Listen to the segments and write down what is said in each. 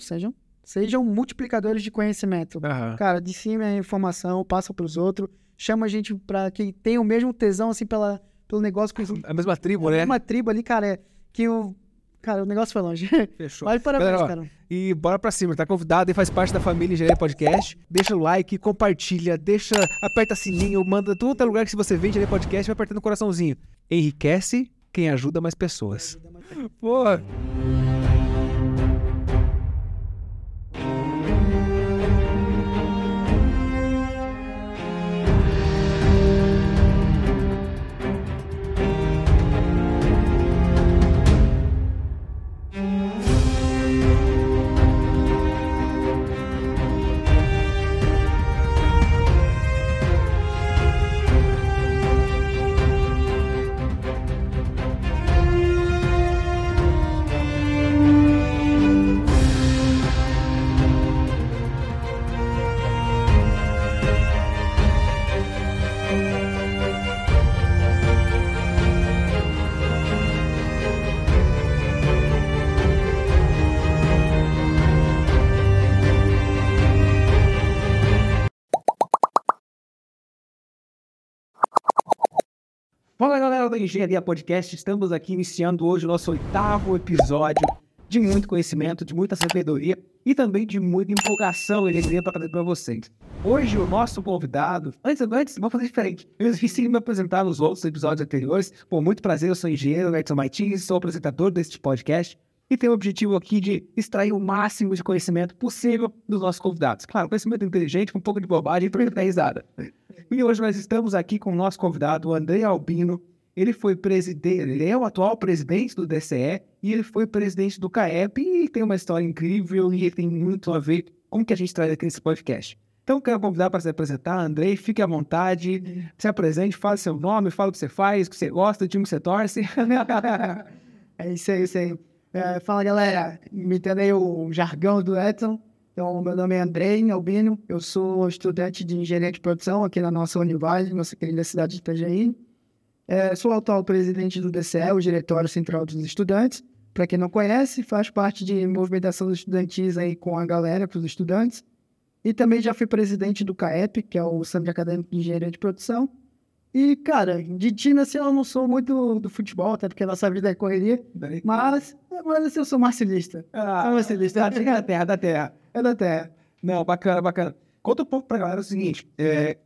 sejam, sejam multiplicadores de conhecimento. Aham. Cara, de cima a informação, passa pros outros, chama a gente pra quem tem o mesmo tesão, assim, pela, pelo negócio que A mesma tribo, né? uma tribo ali, cara, é que o. Cara, o negócio foi longe. Fechou. Mas parabéns, Galera, cara. E bora pra cima, tá convidado e faz parte da família Engenharia Podcast. Deixa o like, compartilha, deixa, aperta sininho, manda tudo outro lugar que se você vê Engenharia Podcast, vai apertando o coraçãozinho. Enriquece quem ajuda mais pessoas. Pô, Fala galera do Engenharia Podcast, estamos aqui iniciando hoje o nosso oitavo episódio de muito conhecimento, de muita sabedoria e também de muita empolgação e alegria para trazer para vocês. Hoje o nosso convidado, antes, antes, vamos fazer diferente. Eu esqueci de me apresentar nos outros episódios anteriores. Pô, muito prazer, eu sou engenheiro, Edson Martins, sou apresentador deste podcast e tenho o objetivo aqui de extrair o máximo de conhecimento possível dos nossos convidados. Claro, conhecimento inteligente, com um pouco de bobagem para ele dar risada. E hoje nós estamos aqui com o nosso convidado, o André Albino. Ele foi presidente, ele é o atual presidente do DCE e ele foi presidente do CAEP e tem uma história incrível e tem muito a ver com o que a gente traz aqui nesse podcast. Então, quero convidar para se apresentar, Andrei, fique à vontade, se apresente, fale seu nome, fale o que você faz, o que você gosta, o time que você torce. É isso aí, isso aí. É, fala, galera. Imitando aí o jargão do Edson. Então, meu nome é Andrei Albino. Eu sou estudante de engenharia de produção aqui na nossa Univale, nossa querida cidade de Itajaí. É, sou atual presidente do DCE, o Diretório Central dos Estudantes. Para quem não conhece, faz parte de movimentação estudantis aí com a galera, com os estudantes. E também já fui presidente do CAEP, que é o Centro Acadêmico de Engenharia de Produção. E, cara, de time, assim, eu não sou muito do futebol, até porque a nossa vida é correria. Mas, mas assim, eu sou marcelista. Ah, É marcelista. é da terra, da terra. É da terra. Não, bacana, bacana. Conta um pouco pra galera o seguinte: é,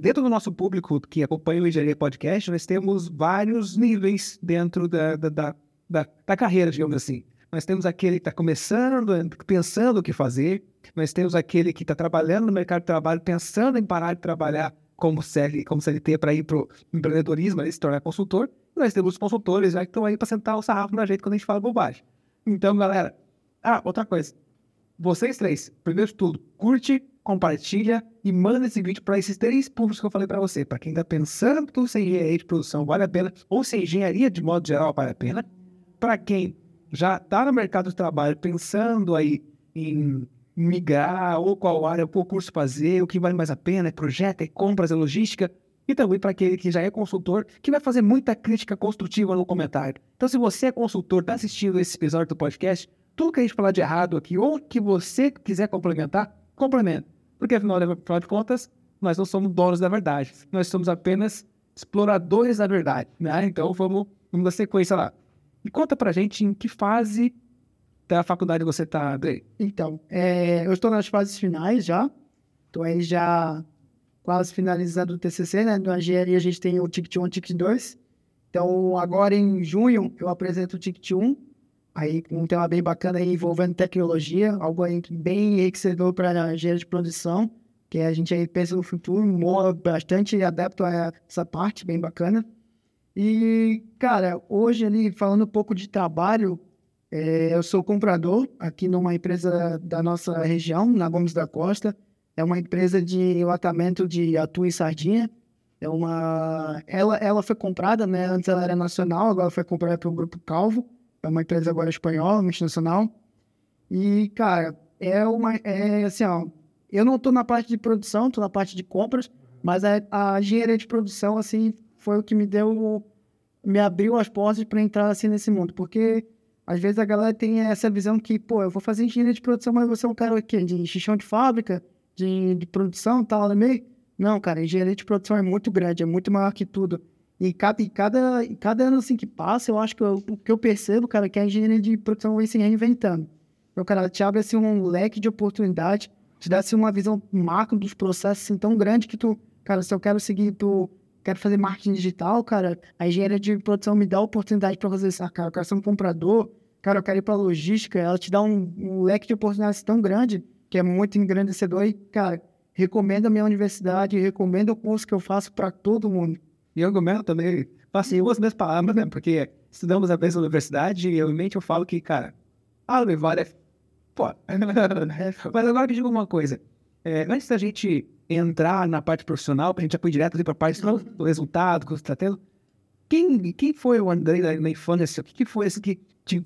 dentro do nosso público que acompanha o Engenharia Podcast, nós temos vários níveis dentro da, da, da, da, da carreira, digamos assim. Nós temos aquele que está começando, pensando o que fazer. Nós temos aquele que está trabalhando no mercado de trabalho, pensando em parar de trabalhar como, CL, como CLT para ir para o empreendedorismo, né, se tornar consultor. E nós temos os consultores já que estão aí para sentar o sarrafo na gente quando a gente fala bobagem. Então, galera. Ah, outra coisa. Vocês três, primeiro de tudo, curte, compartilha e manda esse vídeo para esses três públicos que eu falei para você. Para quem está pensando se engenharia de produção vale a pena, ou se engenharia de modo geral vale a pena. Para quem já está no mercado de trabalho pensando aí em migrar, ou qual área, qual curso fazer, o que vale mais a pena, é projeto, é compras, é logística. E também para aquele que já é consultor, que vai fazer muita crítica construtiva no comentário. Então, se você é consultor, está assistindo esse episódio do podcast, tudo que a gente falar de errado aqui, ou que você quiser complementar, complementa. Porque, afinal de, contas, nós não somos donos da verdade. Nós somos apenas exploradores da verdade. Né? Então, vamos, vamos dar sequência lá. E conta pra gente em que fase da faculdade você está, Andrei. Então, é, eu estou nas fases finais já. Estou aí já quase finalizando o TCC, né? Na engenharia a gente tem o Ticket 1 e o Ticket 2. Então, agora em junho, eu apresento o Ticket 1. Aí, um tema bem bacana aí, envolvendo tecnologia, algo aí bem enriquecedor para a engenharia de produção, que a gente aí pensa no futuro, morra bastante adepto a essa parte, bem bacana. E, cara, hoje ali, falando um pouco de trabalho, é, eu sou comprador aqui numa empresa da nossa região, na Gomes da Costa. É uma empresa de enlatamento de atum e sardinha. É uma... ela, ela foi comprada, né? Antes ela era nacional, agora foi comprada pelo Grupo Calvo. É uma empresa agora espanhola, multinacional. E, cara, é uma... É assim, ó... Eu não tô na parte de produção, tô na parte de compras, mas a, a engenharia de produção, assim, foi o que me deu... Me abriu as portas para entrar, assim, nesse mundo. Porque às vezes a galera tem essa visão que, pô, eu vou fazer engenharia de produção, mas você é um cara o quê? de xixão de fábrica, de, de produção tal, meio. Não, cara, engenharia de produção é muito grande, é muito maior que tudo. E cada, e cada, e cada ano assim que passa, eu acho que eu, o que eu percebo, cara, é que a engenharia de produção vai se reinventando. Então, cara, te abre assim, um leque de oportunidade, te dá assim, uma visão macro dos processos assim, tão grande que tu, cara, se eu quero seguir, tu quero fazer marketing digital, cara, a engenharia de produção me dá a oportunidade para fazer isso. Ah, cara, eu quero ser um comprador, cara, eu quero ir para logística, ela te dá um, um leque de oportunidades tão grande que é muito engrandecedor e, cara, recomendo a minha universidade, recomendo o curso que eu faço para todo mundo. E eu argumento também, passei duas minhas palavras, né? Porque estudamos a mesma universidade e realmente eu falo que, cara, a Univale é. Pô. Mas agora que digo uma coisa. É, antes da gente entrar na parte profissional, para a gente já foi direto para a parte do resultado que você está tendo, quem, quem foi o André na, infância? O que, que foi esse que te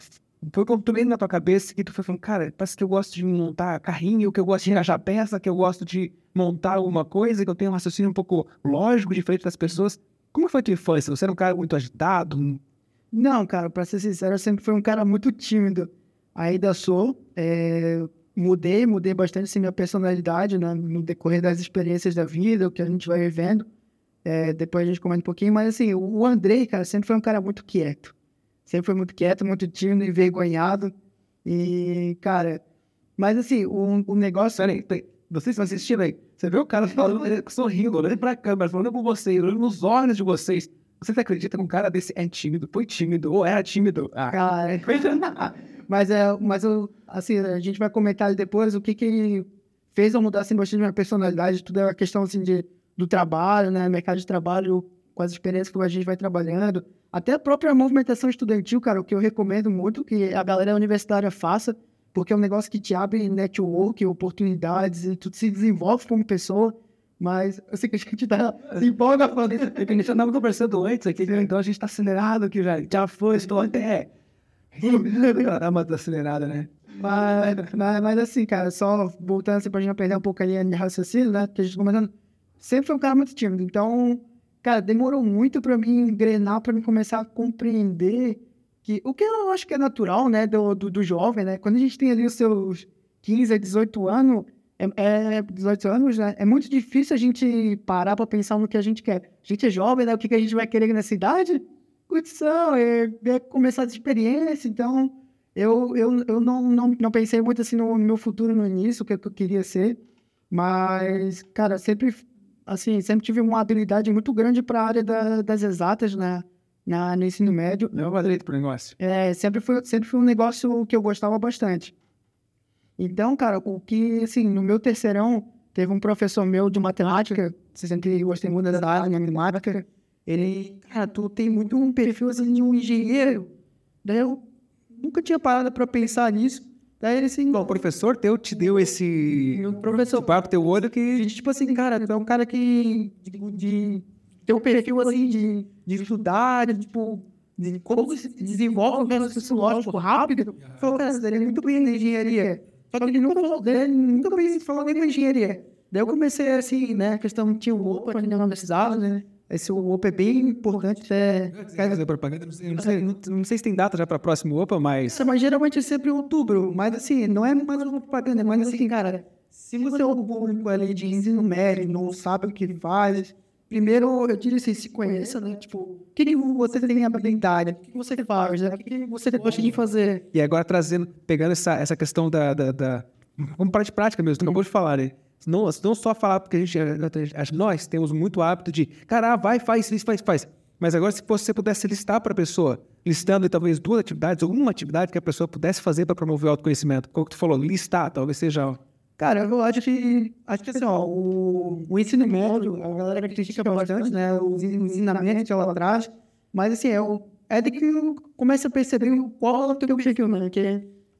foi construindo na tua cabeça que tu foi falando, cara, parece que eu gosto de montar carrinho, que eu gosto de engajar peça, que eu gosto de montar alguma coisa, que eu tenho um raciocínio um pouco lógico, diferente das pessoas. Como foi a tua infância? Você era um cara muito agitado? Não, cara, pra ser sincero, eu sempre fui um cara muito tímido. Ainda sou. É... Mudei, mudei bastante assim, minha personalidade né, no decorrer das experiências da vida, o que a gente vai vivendo. É, depois a gente comenta um pouquinho, mas assim, o Andrei, cara, sempre foi um cara muito quieto. Sempre foi muito quieto, muito tímido, envergonhado. E, cara, mas assim, o, o negócio. Peraí, peraí. Vocês estão assistindo aí. Você vê o cara falando, sorrindo, olhando pra câmera, falando com vocês, olhando nos olhos de vocês. Você acredita que um cara desse é tímido, foi tímido, ou era tímido? Ah. Cara, mas, é, mas eu, assim, a gente vai comentar depois o que que fez eu mudar assim, bastante minha personalidade, tudo é a questão assim, de, do trabalho, né, mercado de trabalho, com as experiências que a gente vai trabalhando. Até a própria movimentação estudantil, cara, o que eu recomendo muito que a galera universitária faça, porque é um negócio que te abre network, oportunidades, e tu se desenvolve como pessoa. Mas eu sei que a gente tá se empolga falando isso. A gente andava conversando antes aqui, então a gente tá acelerado aqui já. Já foi, estou até. Dá uma acelerada, né? Mas, mas, mas, assim, cara, só voltando assim pra gente perder um pouco ali a raciocínio, né? Que a gente comentando, sempre foi um cara muito tímido. Então, cara, demorou muito para mim engrenar, para mim começar a compreender que o que eu acho que é natural, né, do, do, do jovem, né? Quando a gente tem ali os seus 15 a 18 anos, é, é 18 anos, né? É muito difícil a gente parar para pensar no que a gente quer. A gente é jovem, né? O que, que a gente vai querer nessa idade? Curtição, é, é começar essa experiência. Então, eu, eu, eu não, não, não pensei muito assim no meu futuro no início, o que, que eu queria ser. Mas, cara, sempre assim, sempre tive uma habilidade muito grande para a área da, das exatas, né? Na, no ensino médio. Não é direito pro negócio. É, sempre foi, sempre foi um negócio que eu gostava bastante. Então, cara, o que, assim, no meu terceirão, teve um professor meu de matemática, você sempre gostei muito da área de matemática, ele, cara, tu tem muito um perfil, assim, de um engenheiro. Daí eu nunca tinha parado para pensar nisso. Daí ele assim. Bom, o professor teu te deu esse. O professor. Papo teu olho que. Tipo assim, cara, tu é um cara que. De, de ter um perfil assim de, de estudar, de, tipo. De como se desenvolve um raciocínio lógico rápido. Falou, cara, ele é muito bem na engenharia. Só que ele nunca falou, ele nunca falou nem com engenharia. Daí eu comecei assim, né? A questão tinha o opa, que não precisava, né? Esse OPA é bem importante. É... Quer fazer propaganda? Não sei, não, sei, não, não sei, se tem data já para próximo OPA, mas. mas geralmente é sempre outubro. Mas assim, não é mais uma propaganda, mais assim, cara. Se você é um público ali de ensino médio, não sabe o que faz, primeiro eu diria assim, se conheça, né? Tipo, o que, que você tem habilidade? O que você faz? Né? O que você gosta de fazer? E agora trazendo, pegando essa, essa questão da. da, da... Vamos para de prática mesmo, tu acabou de falar, né? Não, não só falar porque a gente, nós temos muito hábito de, cara, vai, faz isso, faz, faz. Mas agora, se você pudesse listar para a pessoa, listando talvez duas atividades ou uma atividade que a pessoa pudesse fazer para promover o autoconhecimento, como tu falou, listar, talvez seja. Cara, eu acho que, acho que assim, ó, o, o ensino médio, a galera critica bastante, né? Os ensinamentos que ela traz, mas assim, é, é de que comece a perceber qual é o teu objetivo, né?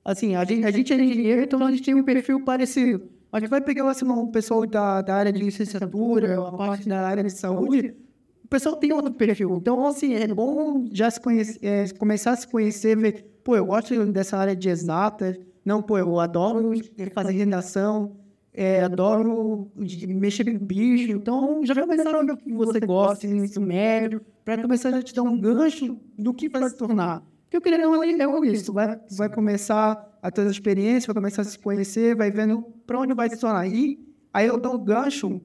Assim, a gente, a gente é engenheiro, então a gente tem um perfil parecido. A gente vai pegar assim, um pessoal da, da área de licenciatura, a parte da área de saúde, o pessoal tem outro perfil. Então, assim, é bom já se conhecer, é, começar a se conhecer, ver, pô, eu gosto dessa área de exatas, não, pô, eu adoro fazer redação, é, adoro mexer com bicho. Então, já vai começar o que você gosta, ensino médio, para começar a te dar um gancho do que vai se tornar. Porque eu queria não é isso. Vai, vai começar a ter as experiências, vai começar a se conhecer, vai vendo para onde vai se tornar. E aí eu dou o gancho,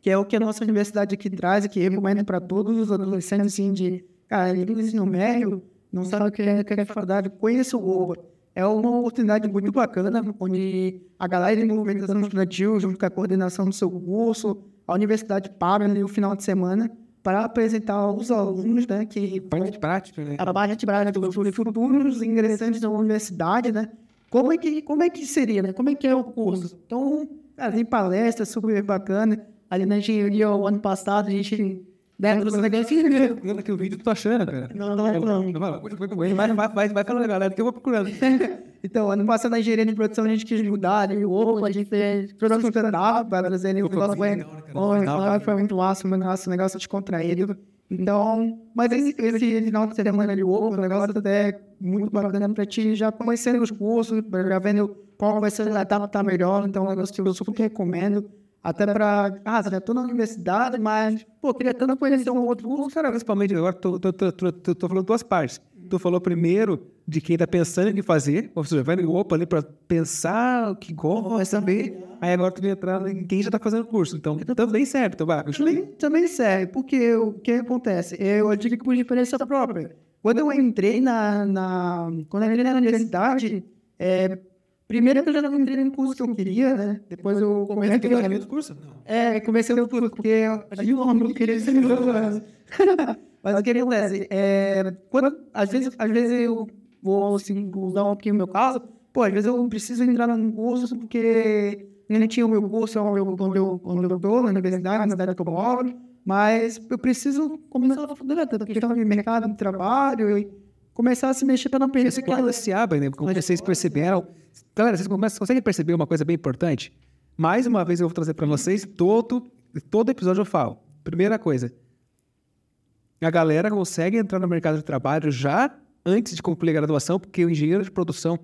que é o que a nossa universidade aqui traz, que recomendo para todos os adolescentes, assim, de, cara, no ensino médio, não sabe o que é, que é faculdade, conheça o OVA. É uma oportunidade muito bacana, onde a galera de movimentação estudantil, junto com a coordenação do seu curso, a universidade para no final de semana para apresentar aos alunos, né, que... Parte prática, né? A parte prática dos futuros ingressantes da universidade, né? Como é que, como é que seria, né? Como é que é o curso? Então, cara, tem palestra super bacana. Ali na engenharia, o ano passado, a gente O vídeo tu tá achando, cara. Não, não é não. Vai, vai, vai, vai falando, galera, que eu vou procurando. então, ano passado na engenharia de produção a gente quis mudar, né? O a gente fez produção stand-up, para trazer o negócio. Foi muito massa, um negócio descontraído. Então, mas esse, esse final de semana ali, o negócio até muito bacana pra ti, já conhecendo os cursos, já vendo qual vai ser a etapa tá melhor, então é um negócio que eu super recomendo. Até para. Ah, já estou na universidade, mas, pô, queria tanto conhecer um outro curso. Cara, principalmente, agora tô falando duas partes. Tu falou primeiro de quem está pensando em fazer, ou seja, vai no opa ali para pensar o que gosta, saber. Aí agora tu vai entrar em quem já está fazendo curso. Então, também serve, vai. Também, também serve, porque o que acontece? Eu digo por experiência própria. Quando eu entrei na. na quando eu entrei na universidade, é, Primeiro eu já não entrei no curso que eu queria, né? Depois eu comecei a ter o curso? É, comecei o curso, porque eu não queria ser Mas o que acontece? É, quando, às, vezes, às vezes eu vou assim, usar um pouquinho o meu caso, pô, às vezes eu preciso entrar no curso porque nem tinha o meu curso onde eu, onde eu, onde eu estou, na universidade, na cidade que eu moro, mas eu preciso começar a fazer a questão de mercado de trabalho e começar a se mexer para não perder. que elas se abrem, né? Como vocês perceberam. Galera, vocês começam, conseguem perceber uma coisa bem importante? Mais uma vez eu vou trazer para vocês, todo, todo episódio eu falo. Primeira coisa, a galera consegue entrar no mercado de trabalho já antes de concluir a graduação, porque o engenheiro de produção,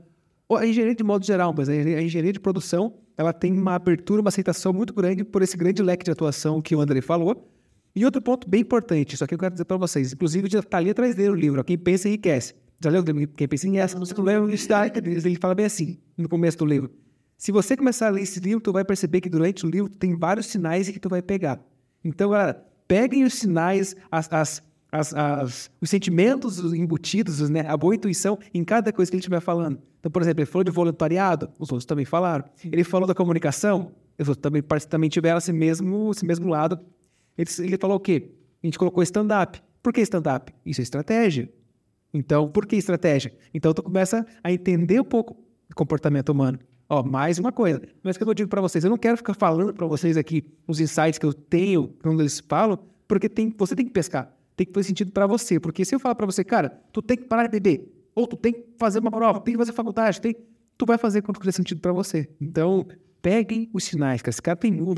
ou a engenharia de modo geral, mas a engenharia de produção, ela tem uma abertura, uma aceitação muito grande por esse grande leque de atuação que o André falou, e outro ponto bem importante, isso aqui eu quero dizer para vocês, inclusive está ali atrás dele o livro, Quem Pensa Enriquece. Já leu Quem Pensa e Enriquece? Você não leu, ele fala bem assim, no começo do livro. Se você começar a ler esse livro, tu vai perceber que durante o livro tem vários sinais que tu vai pegar. Então, galera, peguem os sinais, as, as, as, as, os sentimentos embutidos, né? a boa intuição em cada coisa que ele estiver falando. Então, por exemplo, ele falou de voluntariado, os outros também falaram. Ele falou da comunicação, os outros também, também tiveram esse mesmo, esse mesmo lado ele, ele falou o quê? A gente colocou stand-up. Por que stand-up? Isso é estratégia. Então, por que estratégia? Então, tu começa a entender um pouco o comportamento humano. Ó, mais uma coisa. Mas que eu digo para vocês, eu não quero ficar falando para vocês aqui os insights que eu tenho quando eles falam, porque tem, você tem que pescar. Tem que fazer sentido para você. Porque se eu falar para você, cara, tu tem que parar de beber, ou tu tem que fazer uma prova, tem que fazer faculdade, tem, tu vai fazer quando fizer sentido para você. Então, peguem os sinais, que esse cara tem um.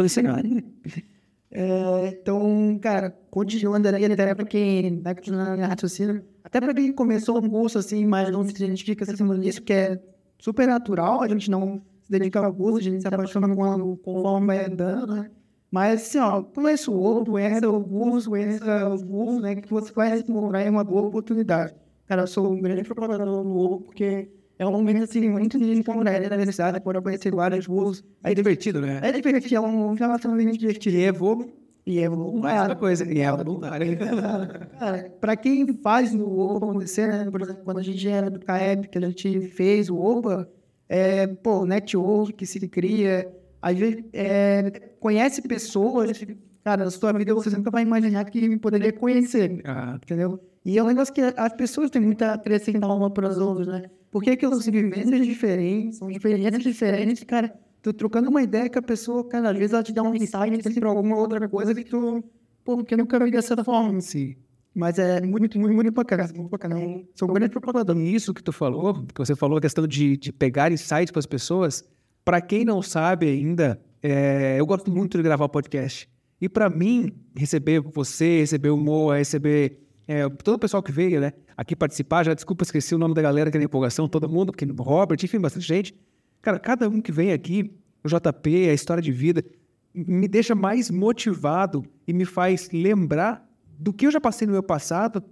É, então, cara, continuando ali, até para quem vai continuar na raciocínio, até para quem começou um curso assim, mas não se identifica assim, nisso, que é super natural, a gente não se dedica ao curso, a gente se apaixona quando, conforme vai andando, né? Mas assim, ó, conheça o outro, conheça o curso, conheça os cursos, né? Que você vai encontrar uma boa oportunidade. Cara, eu sou um grande propagador do ovo, porque é um momento assim, muito de comunidade na universidade, por conhecer vários cursos. É divertido, né? É divertido, é um relacionamento divertido. E é voo. E é. É outra coisa. E é voluntário. Cara, pra quem faz o OPA acontecer, né? Por exemplo, quando a gente era do CAEP, que a gente fez o OPA, é, pô, network que se cria, às vezes é, conhece pessoas, cara, na sua vida você nunca vai imaginar que poderia conhecer, ah. entendeu? E é um negócio que as pessoas têm muito a acrescentar uma para as outras, né? Porque aquelas vivências diferentes, são experiências diferentes, cara. Tu trocando uma ideia que a pessoa, cara, às vezes ela te dá um insight sobre alguma outra coisa que tu, pô, porque eu nunca vi dessa forma, sim. Mas é muito, muito, muito bacana, muito bacana. Sou um grande propagador. Isso que tu falou, que você falou a questão de, de pegar insights para as pessoas, para quem não sabe ainda, é, eu gosto muito de gravar podcast. E para mim, receber você, receber o Moa, receber é, todo o pessoal que veio, né, aqui participar, já desculpa, esqueci o nome da galera que é empolgação, todo mundo, que Robert, enfim, bastante gente. Cara, cada um que vem aqui, o JP, a história de vida, me deixa mais motivado e me faz lembrar do que eu já passei no meu passado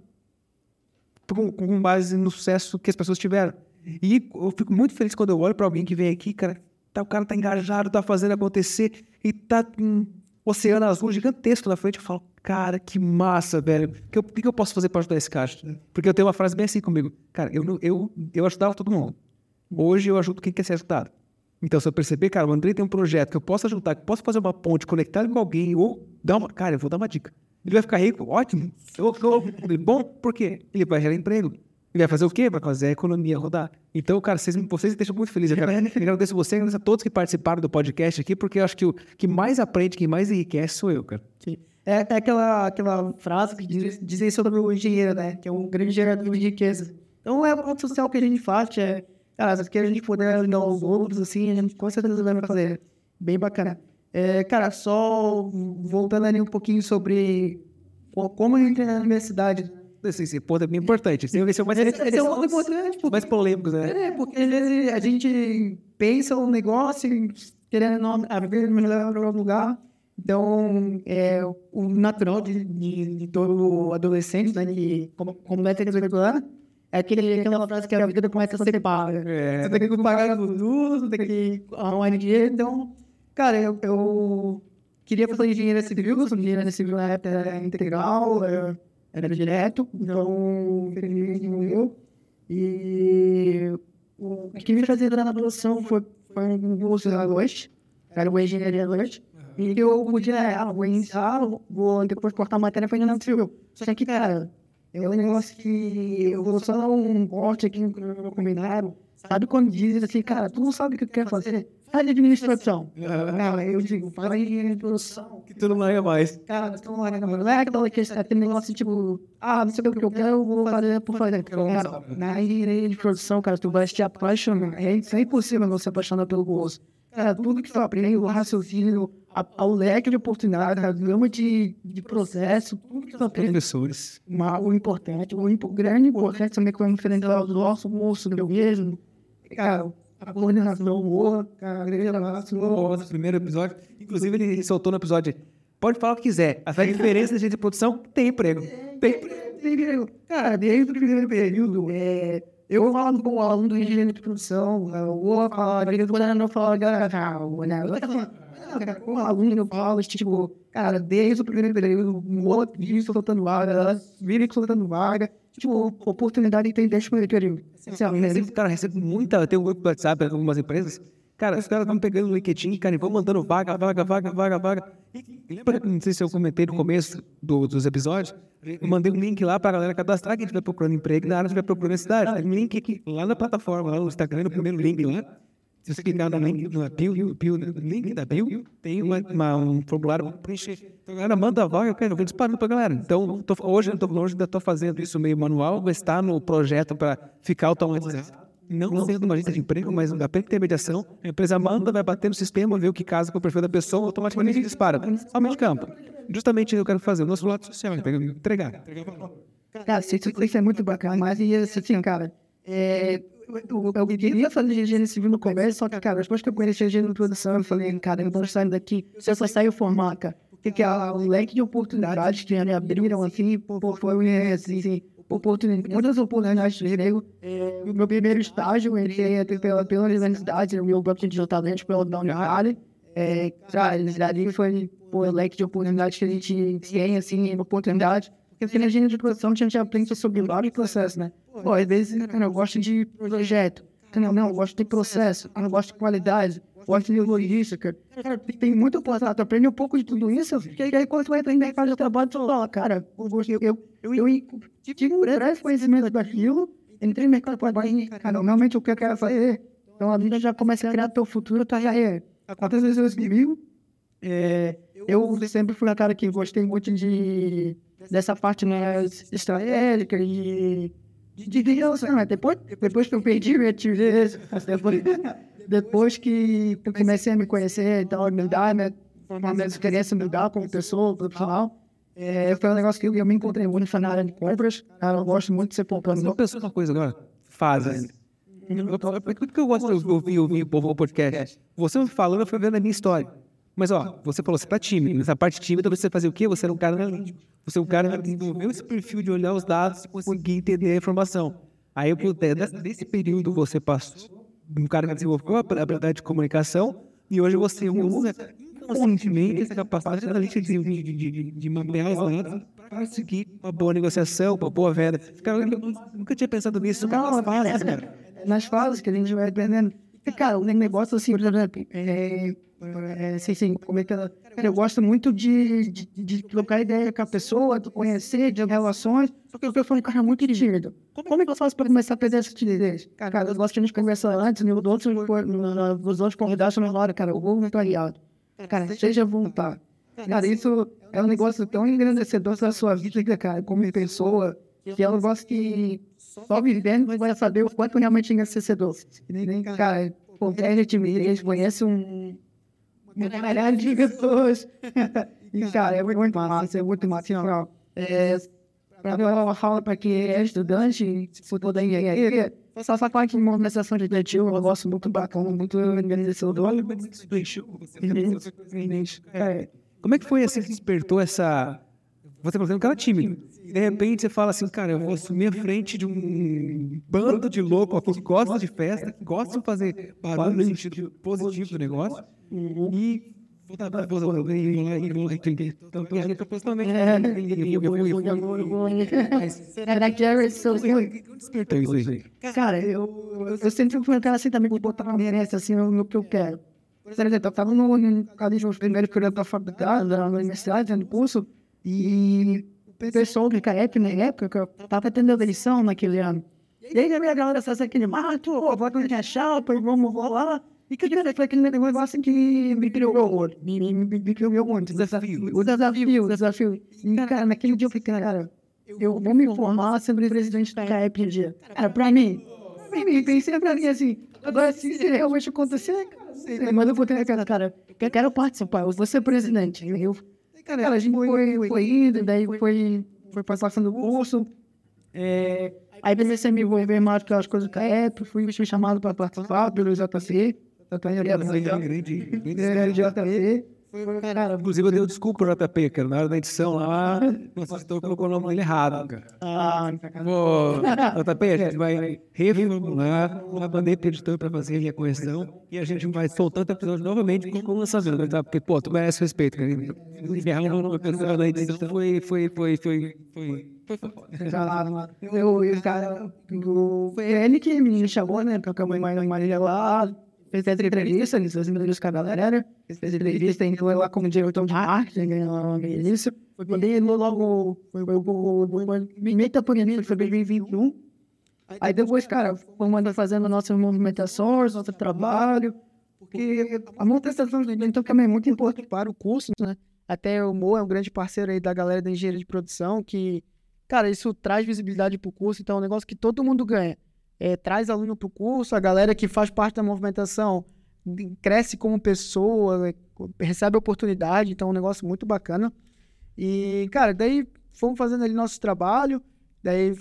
com, com base no sucesso que as pessoas tiveram. E eu fico muito feliz quando eu olho para alguém que vem aqui, cara, tá, o cara tá engajado, tá fazendo acontecer e tá um oceano azul gigantesco na frente. Eu falo, cara, que massa, velho. O que, eu, que eu posso fazer para ajudar esse cara? Porque eu tenho uma frase bem assim comigo. Cara, eu, eu, eu ajudava todo mundo. Hoje eu ajudo quem quer ser ajudado. Então, se eu perceber, cara, o André tem um projeto que eu posso ajudar, que eu posso fazer uma ponte, conectar com alguém, ou dar uma. Cara, eu vou dar uma dica. Ele vai ficar rico, ótimo. Eu, eu, bom, por quê? Ele vai gerar emprego. Ele vai fazer o quê? Vai fazer a economia rodar. Então, cara, vocês, vocês me deixam muito feliz. Eu quero agradecer você, agradeço a todos que participaram do podcast aqui, porque eu acho que o que mais aprende, que mais enriquece sou eu, cara. Sim. É, é aquela, aquela frase que diz, diz sobre o engenheiro, né? Que é um grande gerador de riqueza. Então, é o ponto social que a gente faz, é Cara, se a gente puder ajudar os outros, assim, a gente com certeza vai fazer. Bem bacana. É, cara, só voltando ali um pouquinho sobre como eu entrei na universidade. Sim, sim, pô, é bem importante. Esse, esse é o mais, esse, esse é mais importante. Porque, mais polêmico, né? É, porque às vezes a gente pensa um negócio querendo abrir melhor para algum lugar. Então, é o natural de, de, de todo adolescente, né, que completa a curricular, é aquele, aquela frase que a vida começa a ser paga. É. Você tem que pagar tudo, você tem que arrumar dinheiro. Então, cara, eu, eu queria fazer engenharia civil, sou engenharia civil na época era integral, era, direto, então feliz eu. E o que me fazia na produção foi, foi um curso à noite, era uma engenharia à noite. E eu podia, ah, vou iniciar, vou depois cortar a matéria para engenharia civil. Só que, cara, é um negócio que eu vou só dar um corte aqui no meu comentário. Sabe quando dizem assim, cara, tu não sabe o que tu quer fazer? Faz administração. Cara, eu digo, faz administração. Que tu não larga mais. Cara, tu não larga mais. Não é aquela questão, aquele negócio tipo, ah, não sei o que eu quero, eu vou fazer por fazer. Cara, na engenharia de produção, cara, tu vai te apaixonar. É, é impossível não se apaixonar pelo gosto. Cara, tudo que tu aprende, o raciocínio, ao leque de oportunidades, a gama de, de processo, tudo que tu aprende. Professores. o importante, o impo, grande importante também que vai enfrentar o nosso curso do mesmo, cara, a coordenação boa, cara, a gravação boa. Nosso primeiro episódio, inclusive ele soltou no episódio, pode falar o que quiser, a diferença da gente de produção tem emprego. Tem emprego. Tem emprego. Cara, desde o primeiro período, é eu falo com o aluno do engenheiro de produção, eu vou falar, quando eu falo, né? Com o aluno eu falo, tipo, cara, desde o primeiro período, um outro vídeo soltando vaga, elas vivem soltando vaga, tipo, oportunidade tem desde o primeiro período. Assim, cara, recebe muita, tem um grupo do WhatsApp algumas empresas, Cara, os caras estão pegando o LinkedIn, cara, e vão mandando vaga, vaga, vaga, vaga, vaga. E lembra, não sei se eu comentei no começo do, dos episódios, eu mandei um link lá para a galera cadastrar que estiver procurando emprego na área estiver procurando cidade. Um link aqui, lá na plataforma, lá no Instagram, no primeiro link lá. Se você clicar no link, no bio, link da tem uma, uma, um formulário preencher. Então, galera manda a vaga, eu vou disparando para a galera. Então, tô, hoje, tô, hoje ainda estou fazendo isso meio manual, está no projeto para ficar automatizado não sendo uma agência de emprego, mas uma intermediação, a empresa manda, vai bater no sistema, ver o que casa com o perfil da pessoa, automaticamente dispara. Aumenta de campo. Justamente eu quero fazer o nosso lado social, entregar. Cara, isso, é muito bacana, mas assim, cara, é, eu, eu queria fazer engenharia civil no comércio, só que, cara, depois que eu conheci a engenharia de produção, eu falei, cara, eu vou sair daqui, se eu só sair formar, cara, porque o leque de oportunidades que me abriram, assim, foi, assim, oportunidade, muitas oportunidades de emprego. É, o meu primeiro estágio, ele é pela, pela universidade, o meu banco de talento pela Unidade. É, cara, ali foi o leque de oportunidades que a gente tem, assim, oportunidade. Porque na engenharia de produção a gente aprende sobre vários processos, né? Pô, às vezes cara, eu gosto de projeto, não, não, eu gosto de processo, eu gosto de qualidade, gosto de logística. Cara, tem muito passado, tu aprende um pouco de tudo isso, porque aí quando tu entra em mercado de trabalho, tu fala, cara, eu, eu, eu, eu tive um breve conhecimento daquilo, entrei no mercado de trabalho, cara, realmente o que eu quero fazer, então a vida já começa a criar teu futuro, tá aí. Quantas vezes eu escrevi, é, eu sempre fui a cara que gostei muito de dessa parte mais estratégica e de relacionamento. Depois, depois que eu perdi o ativismo, depois, depois que eu comecei a me conhecer, então, me dar, né, uma minha experiência mudar como pessoa, profissional, é, foi um negócio que eu, eu me encontrei muito na área de compras. Eu gosto muito de ser poupando. Só pensou uma coisa agora? Fazem. Por que eu gosto de ouvir, ouvir o povo podcast? Você falando, eu fui vendo a minha história. Mas, ó, você falou, você tá tímido. Nessa parte tímida, você fazia o quê? Você era um cara analítico. Você é um cara que desenvolveu esse perfil de olhar os dados e conseguir entender a informação. Aí, desse período, você passou um cara que desenvolveu a habilidade de comunicação e hoje você usa inconscientemente essa capacidade de, de, de, de, de mapear os dados para conseguir uma boa negociação, uma boa venda. Cara, eu nunca tinha pensado nisso. Não, cara, nas fases que a gente vai aprendendo. Cara, um negócio assim, é, é, assim, assim, como é que ela- cara, eu gosto muito de, de, de trocar ideia com a pessoa, de conhecer, de relações, só que eu sou um cara muito tímido. Como é que eu faço para começar a perder essa timidez? Cara, eu gosto que a gente conversa antes, e os outros, os outros convidados na hora, cara, o voluntariado. Cara, seja voluntário. Cara, isso é um negócio tão engrandecedor da sua vida, cara, como pessoa, que é um negócio que só vivendo vai saber o quanto realmente é engrandecedor. Cara, perde a timidez, conhece um uma galera de pessoas. e, cara, é muito massa, é muito massa. Assim, ó, é, pra mim, eu falo para quem é estudante, se for da engenharia, só essa parte de movimentação de objetivo, eu gosto muito bacana, muito engrandecedor. É. Como é que foi assim que despertou essa. Você falou, um cara tímido. De repente você fala assim, cara, eu vou assumir a frente de um bando de louco aqui que gosta de festa, que gosta de fazer barulho no sentido positivo do negócio. E vou vou vou Será que é isso? Despertou isso aí. Cara, eu, eu, sempre fui cara assim também de botar a merece assim no, que eu quero. Por exemplo, eu tava no, ali nos primeiros períodos da faculdade, da universidade, no curso, e o pessoal do CAEP na época, que eu tava tendo eleição naquele ano. E aí a minha galera fazia aquele mato, ó, bota na chapa, e vamos rolar. E que foi aquele negócio que me criou, me, me, me, me criou muito. Desafio. O desafio, o desafio. E, cara, naquele dia eu falei, cara, eu vou me formar sendo presidente da CAEP dia. Cara, pra mim, pra mim, pensei pra mim assim, agora se realmente acontecer, cara, mas eu vou ter, cara, cara, eu quero participar, eu vou ser presidente. Eu, cara, a gente foi, foi indo, daí foi, foi passando o curso, é, aí comecei a me envolver mais com as coisas do CAEP, fui, fui chamado para participar pelo JC, JC, foi, cara, Inclusive, eu dei desculpa pro JP, cara. Na hora da edição lá, nosso editor colocou o nome dele errado, cara. ah, Pô, JP, a gente vai reformular uma bandeira pro editor pra fazer a minha correção e a gente vai soltando o episódio novamente com o lançamento, tá? Porque, pô, tu merece respeito, cara. Pessoa na edição foi, foi, foi, foi, foi, foi foda. Cara, eu, eu, cara, o- foi ele que me chamou, né? Pra cama mais Marília lá, fez essa entrevista, ele fez entrevista com a galera, fez entrevista, entrou lá como diretor de marketing, ganhou no início. Foi quando logo, foi o Meta por início, foi 2021. Aí depois, cara, fomos fazendo nossas movimentações, nosso trabalho, porque a movimentação de então também é muito importante para o curso, né? Até o Mo é um grande parceiro aí da galera da engenharia de produção, que, cara, isso traz visibilidade para o curso, então é um negócio que todo mundo ganha. É, traz aluno para o curso, a galera que faz parte da movimentação cresce como pessoa, é, recebe oportunidade, então é um negócio muito bacana. E, cara, daí fomos fazendo ali nosso trabalho, daí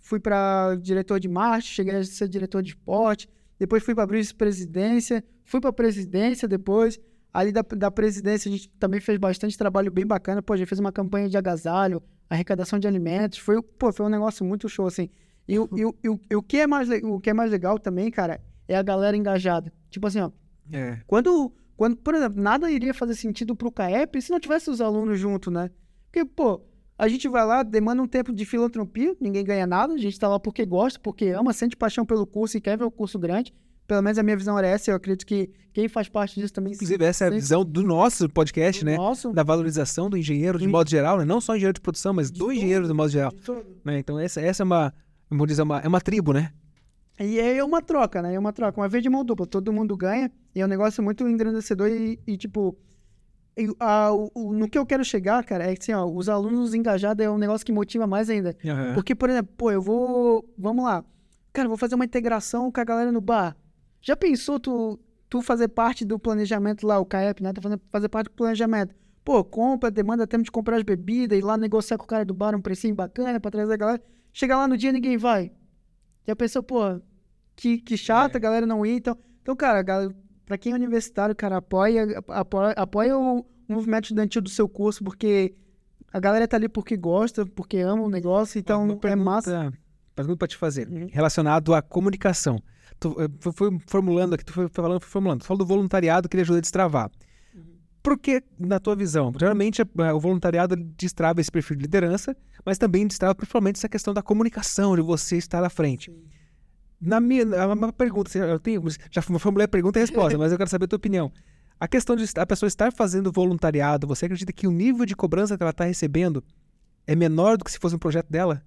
fui para diretor de marketing, cheguei a ser diretor de esporte, depois fui para vice-presidência, fui para presidência depois. Ali da, da presidência a gente também fez bastante trabalho bem bacana, pô, a gente fez uma campanha de agasalho, arrecadação de alimentos, foi, pô, foi um negócio muito show, assim. E, o- e, o- e, o- o, que é mais, o que é mais legal também, cara, é a galera engajada. Tipo assim, ó, É. quando, quando, por exemplo, nada iria fazer sentido pro CAEP se não tivesse os alunos junto, né? Porque, pô, a gente vai lá, demanda um tempo de filantropia, ninguém ganha nada, a gente tá lá porque gosta, porque ama, sente paixão pelo curso e quer ver o curso grande. Pelo menos a minha visão era essa, eu acredito que quem faz parte disso também... Inclusive, essa é a visão do nosso podcast, né? Nosso, Da valorização do engenheiro de modo geral, né? Não só engenheiro de produção, mas do engenheiro de modo geral. né? Então, essa, essa é uma, dizer, uma, é uma tribo, né? E é uma troca, né? É uma troca, uma vez de mão dupla, todo mundo ganha, e é um negócio muito engrandecedor e, e, tipo, e, a- o- no que eu quero chegar, cara, é que assim, ó, os alunos engajados é um negócio que motiva mais ainda. Porque, por exemplo, pô, eu vou. Vamos lá. Cara, vou fazer uma integração com a galera no bar. Já pensou tu, tu fazer parte do planejamento lá, o CAEP, né? Tá fazendo, fazer parte do planejamento. Pô, compra, demanda tempo de comprar as bebidas, ir lá negociar com o cara do bar um precinho bacana pra trazer a galera. Chegar lá no dia ninguém vai. Já pensou, pô, que, que chato a galera não ir. Então, então cara, gal- pra quem é universitário, cara, apoia, apoia, apoia o movimento estudantil do seu curso, porque A galera tá ali porque gosta, porque ama o negócio, então Uma é pergunta- massa. Pergunta pra te fazer. Uhum. Relacionado à comunicação. Tu eh, foi, formulando aqui, tu foi falando, foi formulando. Tu falou do voluntariado que ele ajuda a destravar. Por que, na tua visão? Geralmente eh, o voluntariado destrava esse perfil de liderança, mas também destrava principalmente essa questão da comunicação, de você estar à frente. Na minha a uma pergunta, eu tenho, já formulei a pergunta e a resposta, mas eu quero saber a tua opinião. A questão de a pessoa estar fazendo voluntariado, você acredita que o nível de cobrança que ela está recebendo é menor do que se fosse um projeto dela?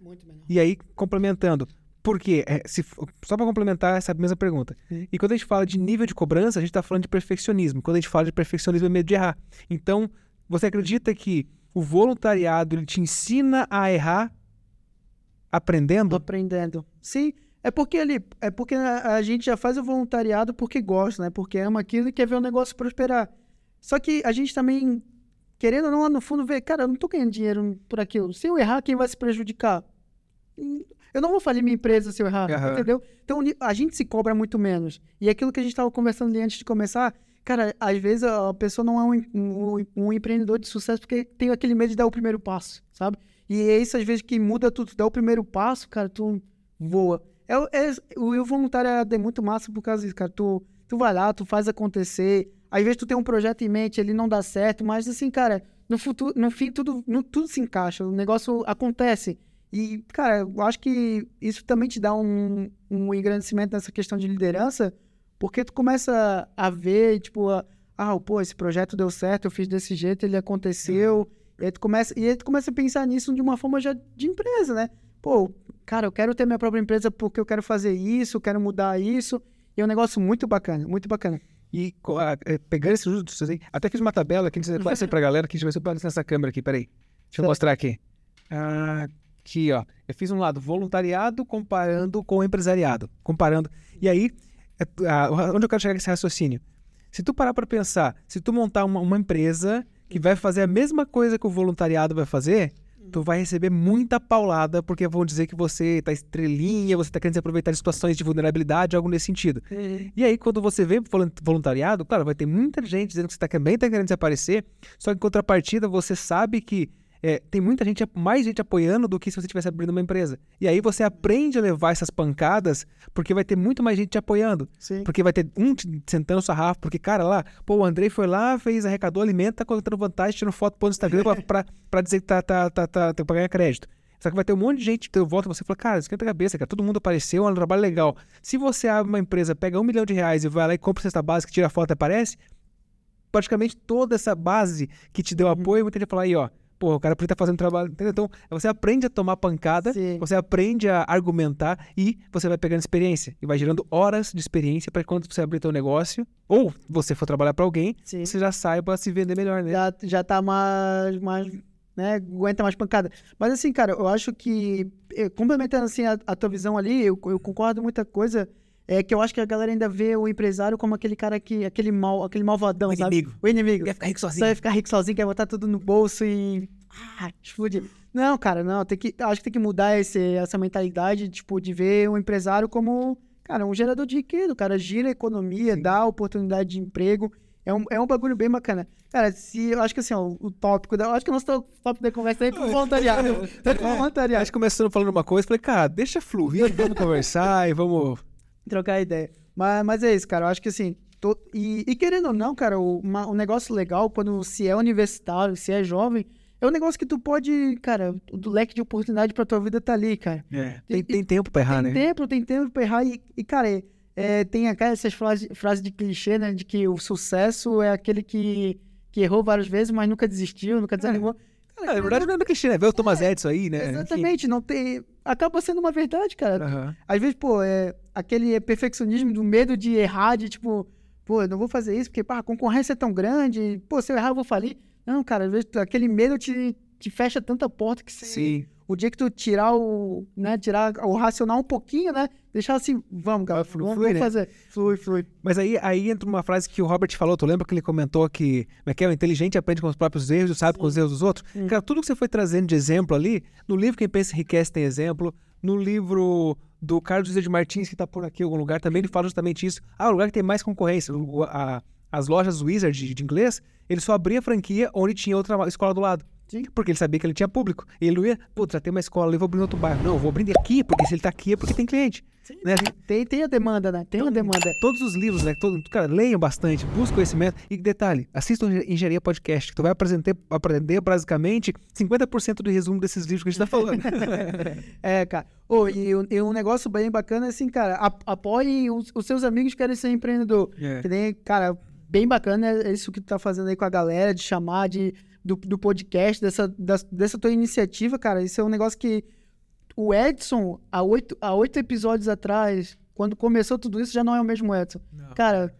Muito menor. E aí, complementando, por quê? É, se só para complementar essa mesma pergunta. E quando a gente fala de nível de cobrança, a gente está falando de perfeccionismo. Quando a gente fala de perfeccionismo, é medo de errar. Então, você acredita que o voluntariado ele te ensina a errar aprendendo? aprendendo. Sim, é porque ele, é porque a, a gente já faz o voluntariado porque gosta, né? Porque ama aquilo e quer ver o negócio prosperar. Só que a gente também, querendo ou não, lá no fundo, vê, cara, eu não tô ganhando dinheiro por aquilo. Se eu errar, quem vai se prejudicar? Eu não vou falir minha empresa se eu errar, Aham. entendeu? Então a gente se cobra muito menos. E aquilo que a gente estava conversando ali antes de começar, cara, às vezes a pessoa não é um, um- um empreendedor de sucesso porque tem aquele medo de dar o primeiro passo, sabe? E é isso às vezes que muda tudo. Tu dá o primeiro passo, cara, tu voa. É, é, o, o voluntariado é muito massa por causa disso, cara. Tu, tu vai lá, tu faz acontecer. Às vezes tu tem um projeto em mente, ele não dá certo, mas assim, cara, no futuro, no fim, tudo, no- tudo se encaixa, o negócio acontece. E, cara, eu acho que isso também te dá um, um engrandecimento nessa questão de liderança, porque tu começa a ver, tipo, a- ah, pô, esse projeto deu certo, eu fiz desse jeito, ele aconteceu. E aí tu começa, e aí tu começa a pensar nisso de uma forma já de empresa, né? Pô, cara, eu quero ter minha própria empresa porque eu quero fazer isso, eu quero mudar isso. E é um negócio muito bacana, muito bacana. E a- é, pegando esses juntos, até fiz uma tabela aqui, deixa eu passar pra galera aqui, deixa eu ver se eu apareço nessa câmera aqui, peraí. Deixa eu mostrar aqui. Ah, aqui, ó. Eu fiz um lado voluntariado comparando com empresariado. Comparando. E aí, é, onde eu quero chegar com esse raciocínio? Se tu parar pra pensar, se tu montar uma, uma empresa que vai fazer a mesma coisa que o voluntariado vai fazer, tu vai receber muita paulada, porque vão dizer que você tá estrelinha, você tá querendo se aproveitar de situações de vulnerabilidade, algo nesse sentido. E aí, quando você vê volun- voluntariado, claro, vai ter muita gente dizendo que você tá, também está querendo se aparecer, só que em contrapartida você sabe que é, tem muita gente, mais gente apoiando do que se você estivesse abrindo uma empresa. E aí você aprende a levar essas pancadas, porque vai ter muito mais gente te apoiando. Sim. Porque vai ter um te sentando sua sarrafo, porque, cara, lá, pô, o Andrei foi lá, fez, arrecadou alimento, tá contando vantagem, tirando foto pro Instagram pra, pra, pra dizer que tá, tá, tá, tá, tá, pra ganhar crédito. Só que vai ter um monte de gente que volta e você fala, cara, esquenta a cabeça, cara, todo mundo apareceu, é um trabalho legal. Se você abre uma empresa, pega um milhão de reais e vai lá e compra cesta básica, tira a foto e aparece, praticamente toda essa base que te deu apoio, muita gente vai falar aí, ó, pô, o cara podia estar fazendo trabalho, entendeu? Então, você aprende a tomar pancada, Sim. você aprende a argumentar e você vai pegando experiência e vai gerando horas de experiência para quando você abrir teu negócio ou você for trabalhar para alguém, Sim. você já saiba se vender melhor, né? já, já tá mais, mais, né, aguenta mais pancada. Mas assim, cara, eu acho que, eh, complementando assim a, a tua visão ali, eu, eu concordo muita coisa, é que eu acho que a galera ainda vê o empresário como aquele cara que, aquele mal, aquele malvadão, O sabe? inimigo. O inimigo. Quer ficar rico Só sozinho. vai ficar rico sozinho, quer botar tudo no bolso e. Ah, explodir. Não, cara, não. Tem que, acho que tem que mudar esse, essa mentalidade, tipo, de ver o empresário como, cara, um gerador de riqueza. O cara gira a economia, dá oportunidade de emprego. É um, é um bagulho bem bacana. Cara, se eu acho que assim, ó, o tópico da. eu Acho que o nosso tó- tópico da conversa aí é pro voluntariado. Tá pro voluntariado. Acho que começando falando uma coisa, falei, cara, deixa fluir, vamos conversar e vamos. Trocar ideia. Mas, mas é isso, cara. Eu acho que assim. to- E, e querendo ou não, cara, o, uma- um negócio legal quando se é universitário, se é jovem, é um negócio que tu pode, cara, o leque de oportunidade pra tua vida tá ali, cara. Tem, tem tempo pra errar, tem né? tempo, tem tempo pra errar. E, e, cara, é, é, tem aquelas essas frases, frases de clichê, né? De que o sucesso é aquele que, que errou várias vezes, mas nunca desistiu, nunca desanimou. Cara, na verdade, não é clichê, né? Vê o Thomas Edison aí, né? Enfim. Exatamente, não tem. Acaba sendo uma verdade, cara. Aham. Às vezes, pô, é aquele perfeccionismo do medo de errar, de tipo, pô, eu não vou fazer isso porque pá, a concorrência é tão grande, pô, se eu errar eu vou falir. Não, cara, às vezes aquele medo te, te fecha tanta porta que se, Sim. o dia que tu tirar o, né, tirar o racional um pouquinho, né, deixar assim, vamos, cara, Flui, vamos, flui, vamos né? fazer. Flui, flui. Mas aí, aí entra uma frase que o Robert falou, tu lembra que ele comentou que, como é que é, o inteligente aprende com os próprios erros e o sábio com os erros dos outros? Sim. Cara, tudo que você foi trazendo de exemplo ali, no livro Quem Pensa Enriquece tem exemplo, no livro do Carlos José de Martins, que tá por aqui em algum lugar, também ele fala justamente isso. Ah, o lugar que tem mais concorrência, a- as lojas Wizard de, de inglês, ele só abria franquia onde tinha outra escola do lado. Sim. Porque ele sabia que ele tinha público. E ele não ia, putz, já tem uma escola, eu vou abrir em outro bairro. Não, eu vou abrir aqui, porque se ele tá aqui é porque tem cliente. Né? Tem, tem a demanda, né? Tem uma demanda. Todos os livros, né? Todo, cara, leiam bastante, busquem conhecimento. E detalhe, assistam Engenharia Podcast, que tu vai aprender, aprender basicamente 50% do resumo desses livros que a gente tá falando. É, cara. Ô, e, um- e um negócio bem bacana é assim, cara, ap- apoiem os, os seus amigos que querem ser empreendedor. É. Que nem, cara, bem bacana é isso que tu tá fazendo aí com a galera, de chamar de, do, do podcast, dessa, dessa tua iniciativa, cara. Isso é um negócio que o Edson, há oito, há oito episódios atrás, quando começou tudo isso, já não é o mesmo Edson. Cara,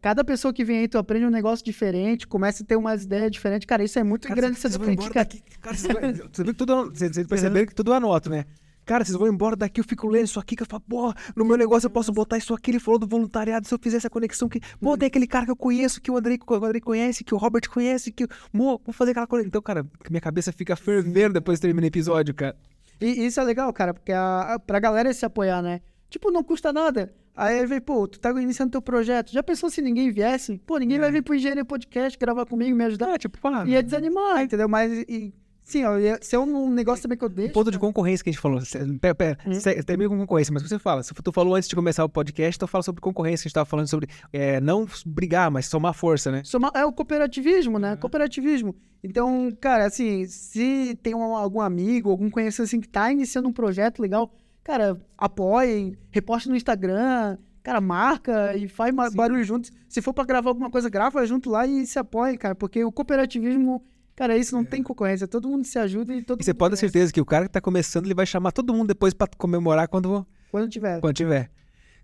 cada pessoa que vem aí, tu aprende um negócio diferente, começa a ter umas ideias diferentes. Cara, isso é muito Cara, grande vão embora cara. daqui. Cara, você viu que tudo, vocês vocês perceberam que tudo eu anoto, né? Cara, vocês vão embora daqui, eu fico lendo isso aqui, que eu falo, pô, no meu negócio eu posso botar isso aqui. Ele falou do voluntariado, se eu fizer essa conexão que, pô, tem aquele cara que eu conheço, que o Andrei, o Andrei conhece, que o Robert conhece, que Mo, vou fazer aquela conexão. Então, cara, minha cabeça fica fervendo depois que termina o episódio, cara. E isso é legal, cara, porque a, a, pra galera se apoiar, né? Tipo, não custa nada. Aí ele vem, pô, tu tá iniciando teu projeto. Já pensou se ninguém viesse? Pô, ninguém vai vir pro Engenharia Podcast gravar comigo, me ajudar. É, tipo, pá, Ia desanimar, entendeu? Mas, e, sim, ó, ia ser um negócio também que eu deixo. ponto de concorrência que a gente falou. Pera, pera, cê- termina com concorrência, mas você fala. Se tu falou antes de começar o podcast, então fala sobre concorrência. A gente tava falando sobre é, não brigar, mas somar força, né? Soma- É o cooperativismo, né? Cooperativismo. Então, cara, assim, se tem um- algum amigo, algum conhecido assim que tá iniciando um projeto legal, cara, apoiem, reposte no Instagram, cara, marca e faz ma- barulho junto. Se for pra gravar alguma coisa, grava junto lá e se apoie, cara, porque o cooperativismo, cara, isso não tem concorrência, todo mundo se ajuda e todo E você pode ter certeza que o cara que tá começando, ele vai chamar todo mundo depois pra comemorar quando, Quando tiver. quando tiver.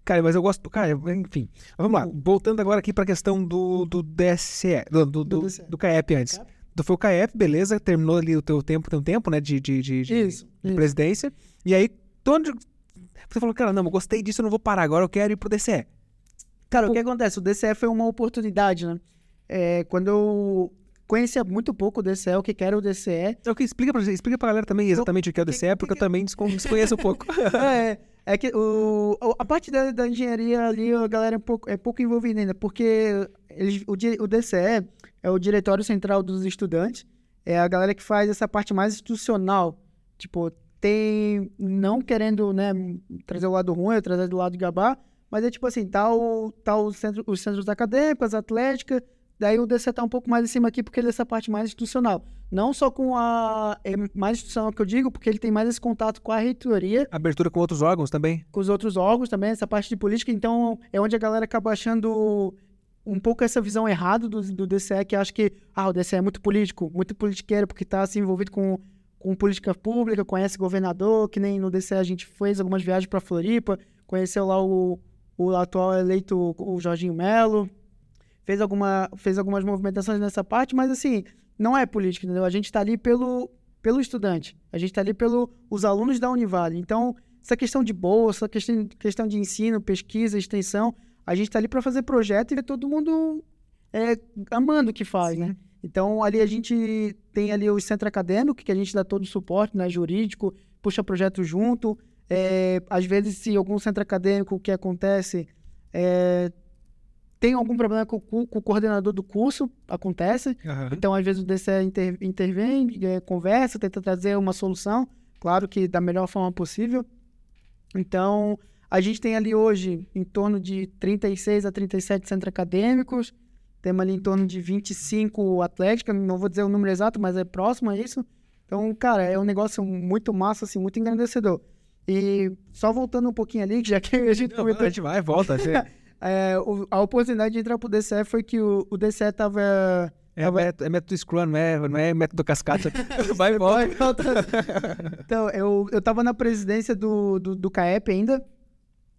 Cara, mas eu gosto. Cara, enfim. Vamos lá. Voltando agora aqui pra questão do, do DSE, do, do, Do do, do CAEP antes. CAEP. Tu foi o CAEP, beleza, terminou ali o teu tempo, teu tempo, né, de, de, de, de- Isso, de isso. presidência. E aí, onde- você falou, cara, não, eu gostei disso, eu não vou parar, agora eu quero ir pro DCE. Cara, o que acontece? O DCE foi uma oportunidade, né? É, quando eu conhecia muito pouco o DCE, o que que era o DCE, Então, que explica pra, explica pra galera também exatamente o que é o DCE, porque eu também descon- desconheço um pouco. é, é que o, o- a parte da, da engenharia ali, a galera é pouco, é pouco envolvida ainda, porque eles, o, o DCE é o Diretório Central dos Estudantes, é a galera que faz essa parte mais institucional, tipo, tem, não querendo, né, trazer o lado ruim, trazer do lado gabá, mas é tipo assim, tá, o, tá o centro, os centros acadêmicos, atlética, daí o DCE tá um pouco mais em cima aqui, porque ele é essa parte mais institucional. Não só com a... É mais institucional que eu digo, porque ele tem mais esse contato com a reitoria, Abertura com outros órgãos também. com os outros órgãos também, essa parte de política. Então, é onde a galera acaba achando um pouco essa visão errada do, do DCE, que acha que ah, o DCE é muito político, muito politiqueiro, porque está assim, envolvido com, com política pública, conhece governador, que nem no DCE a gente fez algumas viagens para Floripa, conheceu lá o, o atual eleito, o Jorginho Melo, fez, alguma, fez algumas movimentações nessa parte, mas assim, não é política, entendeu? A gente está ali pelo, pelo estudante, a gente está ali pelos alunos da Univale. Então, essa questão de bolsa, questão, questão de ensino, pesquisa, extensão, a gente está ali para fazer projeto e ver todo mundo é, amando o que faz, né? Então, ali a gente tem ali o centro acadêmico, que a gente dá todo o suporte, né? Jurídico, puxa projeto junto. É, às vezes, se algum centro acadêmico, o que acontece, é, tem algum problema com, com o coordenador do curso, acontece. Então, às vezes, o DCE inter- intervém, eh, conversa, tenta trazer uma solução, claro que da melhor forma possível. Então, a gente tem ali hoje em torno de 36 a 37 centros acadêmicos, temos ali em torno de 25 atléticas, não vou dizer o número exato, mas é próximo a isso. Então, cara, é um negócio muito massa, assim, muito engrandecedor. E só voltando um pouquinho ali, que já que a gente Não, comentou a gente vai, volta. você- é, o- a oportunidade de entrar pro DCE foi que o, o DCE tava. É, método, é método Scrum, não é, não é método cascata. vai e volta. então, eu, eu tava na presidência do, do, do CAEP ainda.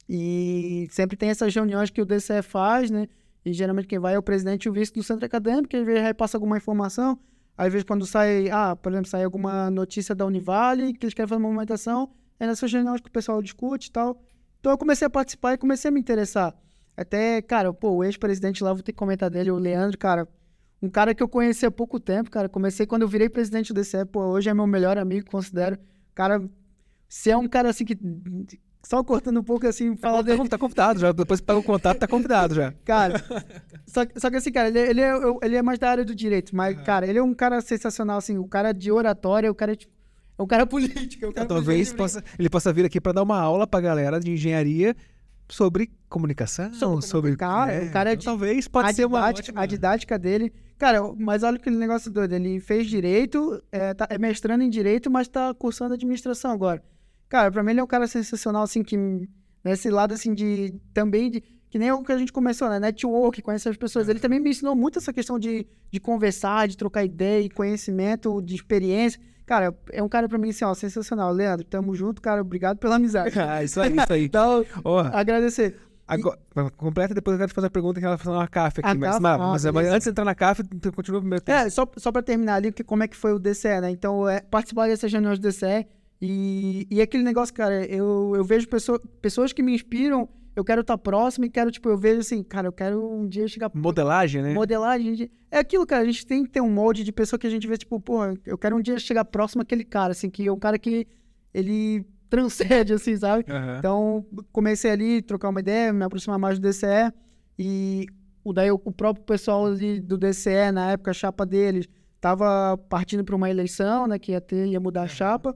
E sempre tem essas reuniões que o DCE faz, né? E geralmente quem vai é o presidente e o vice do centro acadêmico, que às vezes repassa alguma informação. Às vezes quando sai, ah, por exemplo, sai alguma notícia da Univale, que eles querem fazer uma movimentação, é nessas reuniões que o pessoal discute e tal. Então eu comecei a participar e comecei a me interessar. Até, cara, pô, o ex-presidente lá, vou ter que comentar dele, o Leandro, cara, um cara que eu conheci há pouco tempo, cara. Comecei quando eu virei presidente do DCE, pô, hoje é meu melhor amigo, considero. Cara, se é um cara assim que só cortando um pouco assim, Tá, falar dele. con- tá convidado já. Depois paga o contato, tá convidado já. Cara, só, só que assim, cara, ele, ele, é, ele é mais da área do direito, mas, cara, ele é um cara sensacional, assim, o cara de oratória, o cara, tipo, é um cara político. É um cara Talvez político. possa, ele possa vir aqui para dar uma aula pra galera de engenharia sobre comunicação, Sobre sobre, comunicar, o cara é então talvez pode ser uma didática, ótima- a didática dele. Cara, mas olha aquele negócio doido. Ele fez direito, é, tá- é mestrando em direito, mas tá cursando administração agora. Cara, pra mim ele é um cara sensacional, assim, que nesse lado, assim, de também de. Que nem o que a gente começou, né? Network, conhecer as pessoas. Ele também me ensinou muito essa questão de, de conversar, de trocar ideia, e conhecimento, de experiência. Cara, é um cara pra mim, assim, ó, sensacional. Leandro, tamo junto, cara. Obrigado pela amizade. Ah, isso aí, isso aí. Então, Ó, agradecer. agora, completa depois eu quero te fazer uma pergunta em relação à CAF aqui. A mas, CAF? mas, Ah, mas beleza. antes de entrar na CAF, continua o primeiro tempo. É, só, só para terminar ali, que, como é que foi o DCE, né? Então, é, participar dessas reuniões do DCE e, e aquele negócio, cara, eu, eu vejo pessoa, pessoas que me inspiram, eu quero estar próximo e quero, tipo, eu vejo assim, cara, eu quero um dia chegar... Modelagem, né? Modelagem, gente- é aquilo, cara, a gente tem que ter um molde de pessoa que a gente vê, tipo, pô, eu quero um dia chegar próximo àquele cara, assim, que é um cara que ele transcende, assim, sabe? Aham. Então, comecei ali, trocar uma ideia, me aproximar mais do DCE. E o, daí, o próprio pessoal ali do DCE, na época, a chapa deles, estava partindo para uma eleição, né? Que ia, ter, ia mudar a chapa.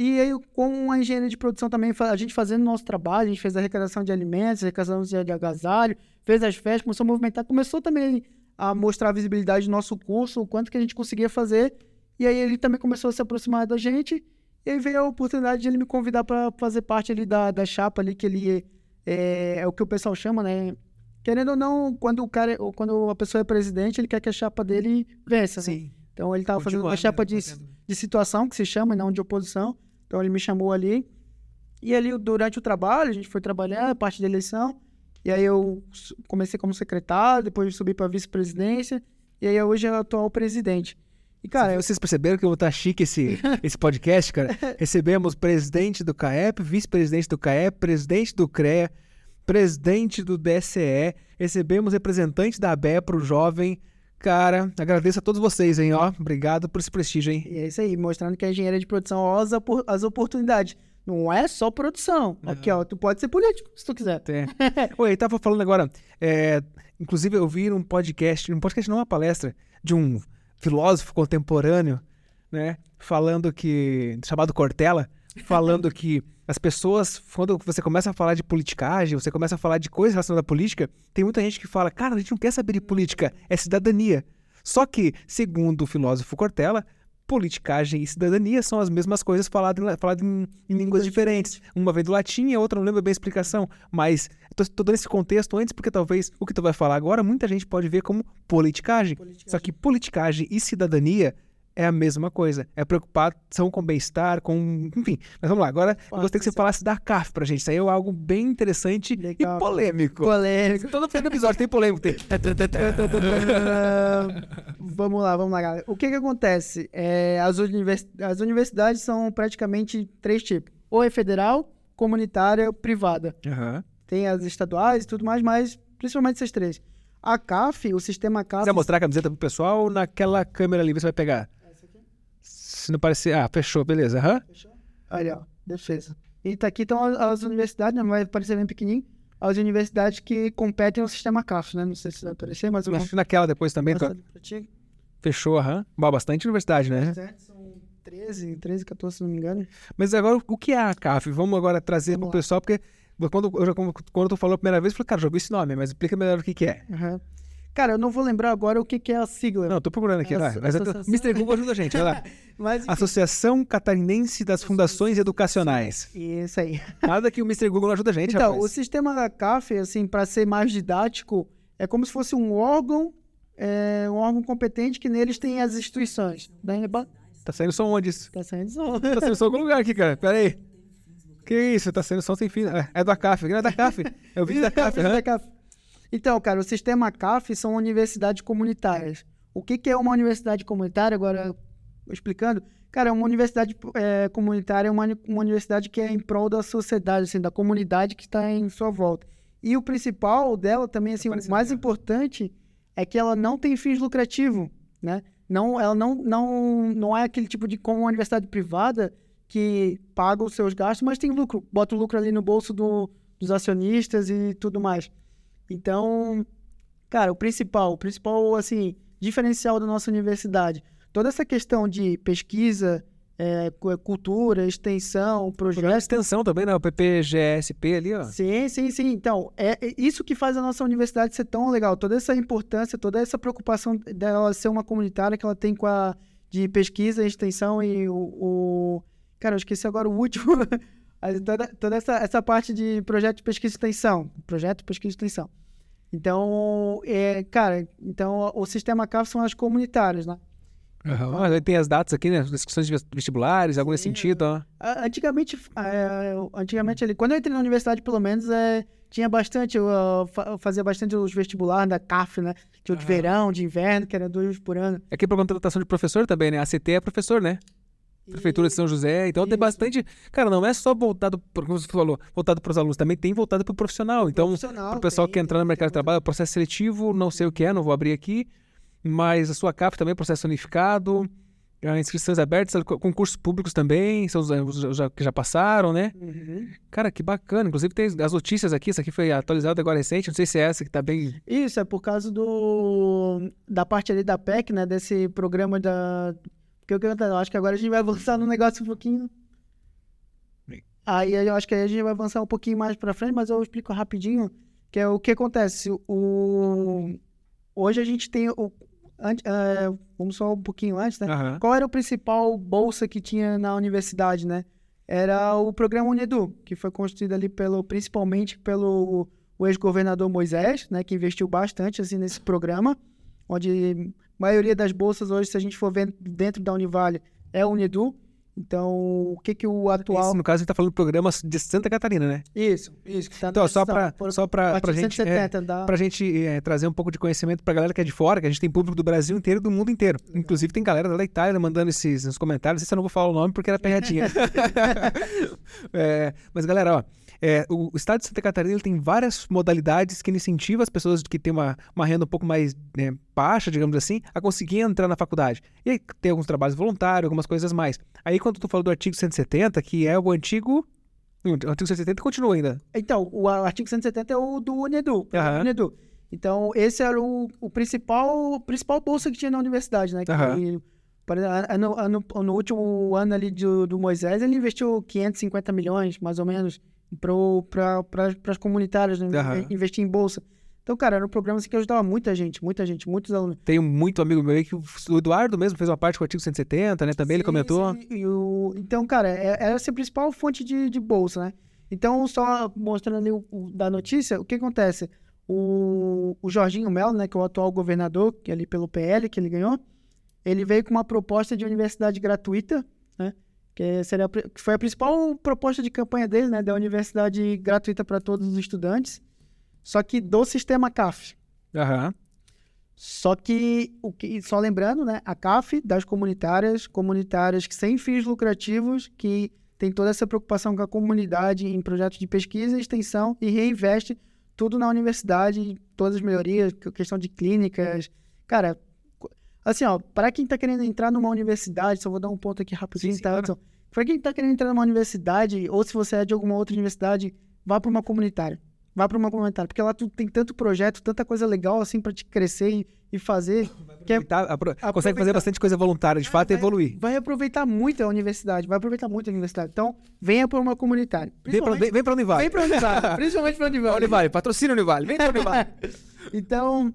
E aí, com a engenharia de produção também, a gente fazendo nosso trabalho, a gente fez a arrecadação de alimentos, arrecadação de agasalho, fez as festas, começou a movimentar, começou também a mostrar a visibilidade do nosso curso, o quanto que a gente conseguia fazer. E aí ele também começou a se aproximar da gente. E aí veio a oportunidade de ele me convidar para fazer parte ali da, da chapa ali, que ele é, é o que o pessoal chama, né? Querendo ou não, quando o cara, quando a pessoa é presidente, ele quer que a chapa dele vença, né? Sim. Então ele estava fazendo uma Continuar, chapa né, de, de situação, que se chama, e não de oposição. Então ele me chamou ali. E ali, durante o trabalho, a gente foi trabalhar, parte da eleição. E aí eu comecei como secretário, depois subi para vice-presidência. E aí hoje é o atual presidente. E, cara, eu, Vocês perceberam que eu vou estar chique esse, esse podcast, cara? Recebemos presidente do CAEP, vice-presidente do CAEP, presidente do CREA, presidente do DSE, recebemos representante da ABE pro jovem. Cara, agradeço a todos vocês, hein, ó. Obrigado por esse prestígio, hein? E é isso aí, mostrando que a engenharia de produção, ó, as, opor- as oportunidades. Não é só produção. Aqui, ó, tu pode ser político, se tu quiser. É. Oi, tava falando agora, é, inclusive eu vi num podcast, num podcast não uma palestra, de um filósofo contemporâneo, né, falando que, chamado Cortella, falando que as pessoas, quando você começa a falar de politicagem, você começa a falar de coisas relacionadas à política, tem muita gente que fala, cara, a gente não quer saber de política, é cidadania. Só que, segundo o filósofo Cortella, politicagem e cidadania são as mesmas coisas faladas em, faladas em, em línguas diferentes. Uma vem do latim e a outra não lembro bem a explicação. Mas tô dando esse contexto antes porque talvez o que tu vai falar agora muita gente pode ver como politicagem. Só que politicagem e cidadania é a mesma coisa. É preocupação com bem-estar, com. Enfim. Mas vamos lá. Agora eu gostaria que você falasse da CAF pra gente. Isso aí é algo bem interessante Legal. e polêmico. Polêmico. Todo primeiro episódio tem polêmico. Tem. vamos lá, vamos lá, galera. O que que acontece? É, as, univers- as universidades são praticamente três tipos. Ou é federal, comunitária, privada. Aham. Tem as estaduais e tudo mais, mas principalmente essas três. A CAF, o sistema CAF... Quiser mostrar a camiseta pro pessoal ou naquela câmera ali, você vai pegar. Se não parecer. Ah, fechou, beleza. Aham. Olha, ó, defesa. E tá aqui estão as, as universidades, né, vai parecer bem pequenininho, as universidades que competem no sistema CAF, né? Não sei se vai aparecer, mas eu que naquela depois também. ti. Fechou, aham. Bom, bastante universidade, né? São 13, 13, 14, se não me engano. Mas agora, o que é a CAF? Vamos agora trazer pro lá. pessoal, porque quando, eu quando tu falou a primeira vez, eu falei, cara, ouvi esse nome, mas explica melhor o que, que é. Aham. Cara, eu não vou lembrar agora o que, que é a sigla. Não, tô procurando aqui, É, vai. Mas associação- Mr. Google ajuda a gente, vai lá. Mas Associação Catarinense das Fundações Educacionais. isso aí. Nada que o Mr. Google ajuda a gente, Então, rapaz. o sistema da CAF, assim, para ser mais didático, é como se fosse um órgão, é, um órgão competente que neles tem as instituições. Né? Tá saindo som onde isso? Tá saindo som. Tá saindo som em algum lugar aqui, cara. Pera aí. Que isso? Tá saindo som sem fim. É, É da CAF. É da CAF. É o vídeo da CAF. aham. Da CAF. Então, cara, o sistema CAF são universidades comunitárias. O que, que é uma universidade comunitária? Agora, explicando. Cara, uma universidade é, comunitária é uma, uma universidade que é em prol da sociedade, assim, da comunidade que está em sua volta. E o principal dela também, assim, o mais é. importante é que ela não tem fins lucrativos, né? Não, ela não, não, não é aquele tipo de como uma universidade privada que paga os seus gastos, mas tem lucro, bota o lucro ali no bolso do, dos acionistas e tudo mais. Então, cara, o principal, o principal, assim, diferencial da nossa universidade, toda essa questão de pesquisa, é, cultura, extensão, projeto. Programa de extensão também, né? O PPGSP ali, ó. Sim, sim, sim. Então, é, é isso que faz a nossa universidade ser tão legal. Toda essa importância, toda essa preocupação dela ser uma comunitária que ela tem com a de pesquisa, extensão e o, o... Cara, eu esqueci agora o último. toda, toda essa, essa parte de projeto de pesquisa e extensão. Projeto de pesquisa e extensão. Então, é, cara, então o sistema CAF são as comunitárias, né? Uhum. Tem as datas aqui, né? Discussões de vestibulares, nesse sentido. Ó. Antigamente, é, antigamente ali, quando eu entrei na universidade, pelo menos, é, tinha bastante, eu, eu fazia bastante os vestibulares da CAF, né? Tinha o de uhum. verão, de inverno, que era dois por ano. É aqui para contratação de professor também, né? A CT é professor, né? Prefeitura de São José, então Isso. tem bastante. Cara, não é só voltado, como você falou, voltado para os alunos, também tem voltado para o profissional. Então, para o pessoal tem, que entrar no mercado de trabalho, processo seletivo, não sei o que é, não vou abrir aqui mas a sua CAF também processo unificado, inscrições abertas, concursos públicos também, são os, já, que já passaram, né? Uhum. Cara, que bacana. Inclusive tem as notícias aqui, isso aqui foi atualizado agora recente, não sei se é essa que tá bem... Isso, é por causa do da parte ali da PEC, né, desse programa da... Porque eu, eu acho que agora a gente vai avançar no negócio um pouquinho... Aí eu acho que aí a gente vai avançar um pouquinho mais para frente, mas eu explico rapidinho, que é o que acontece. O... Hoje a gente tem o, uh, vamos só um pouquinho antes, né? Uhum. Qual era o principal bolsa que tinha na universidade, né? Era o programa Unedu, que foi construído ali pelo, principalmente pelo o ex-governador Moisés, né? Que investiu bastante assim nesse programa, onde maioria das bolsas hoje, se a gente for ver dentro da Univale, é o Unedu. Então, o que que o atual... Isso, no caso, a gente está falando do programa de Santa Catarina, né? Isso, isso. Tá então, só para só para pra gente, é, da... pra gente é, trazer um pouco de conhecimento para a galera que é de fora, que a gente tem público do Brasil inteiro e do mundo inteiro. Uhum. Inclusive, tem galera da Itália mandando esses nos comentários. Esse eu não vou falar o nome porque era perretinha. é, mas, galera, ó, é, o, estado de Santa Catarina tem várias modalidades que incentivam as pessoas que têm uma, uma renda um pouco mais né, baixa, digamos assim, a conseguir entrar na faculdade. E aí tem alguns trabalhos voluntários, algumas coisas mais. Aí quando tu falou do artigo 170, que é o antigo o artigo 170 continua ainda. Então, o artigo 170 é o do UNEDU. Uhum. UNEDU. Então, esse era o, o principal, principal bolsa que tinha na universidade, né? Que, uhum. no, no, no, último ano ali do, do Moisés, ele investiu 550 milhões, mais ou menos, para pra, as comunitárias, né? Uhum. investir em bolsa. Então, cara, era um programa assim, que ajudava muita gente, muita gente, muitos alunos. Tenho muito amigo meu aí que o Eduardo mesmo fez uma parte com o artigo 170, né? Também sim, ele comentou. Sim. O, então, cara, é, era essa a principal fonte de, de bolsa, né? Então, só mostrando ali o, o, da notícia, o que acontece? O, o Jorginho Melo, né, que é o atual governador, que é ali pelo PL, que ele ganhou, ele veio com uma proposta de universidade gratuita? Que, seria, que foi a principal proposta de campanha dele, né? Da universidade gratuita para todos os estudantes só que do sistema CAF. Uhum. Só que, o que, só lembrando, né, a CAF das comunitárias, comunitárias que sem fins lucrativos, que tem toda essa preocupação com a comunidade em projetos de pesquisa e extensão e reinveste tudo na universidade, todas as melhorias, questão de clínicas. Cara, assim, ó, para quem está querendo entrar numa universidade, só vou dar um ponto aqui rapidinho, sim, tá? Claro. Para quem está querendo entrar numa universidade, ou se você é de alguma outra universidade, vá para uma comunitária. Vá para uma comentário, porque lá tu tem tanto projeto, tanta coisa legal assim para te crescer e, e fazer. Que é, apro consegue fazer bastante coisa voluntária, de é, fato, vai, e evoluir. Vai aproveitar muito a universidade, vai aproveitar muito a universidade. Então, venha para uma comunitária. Vem para vem, vem Univale. Vem para Univale, principalmente para Univale. Univale, patrocina Univale, vem para Univale. então,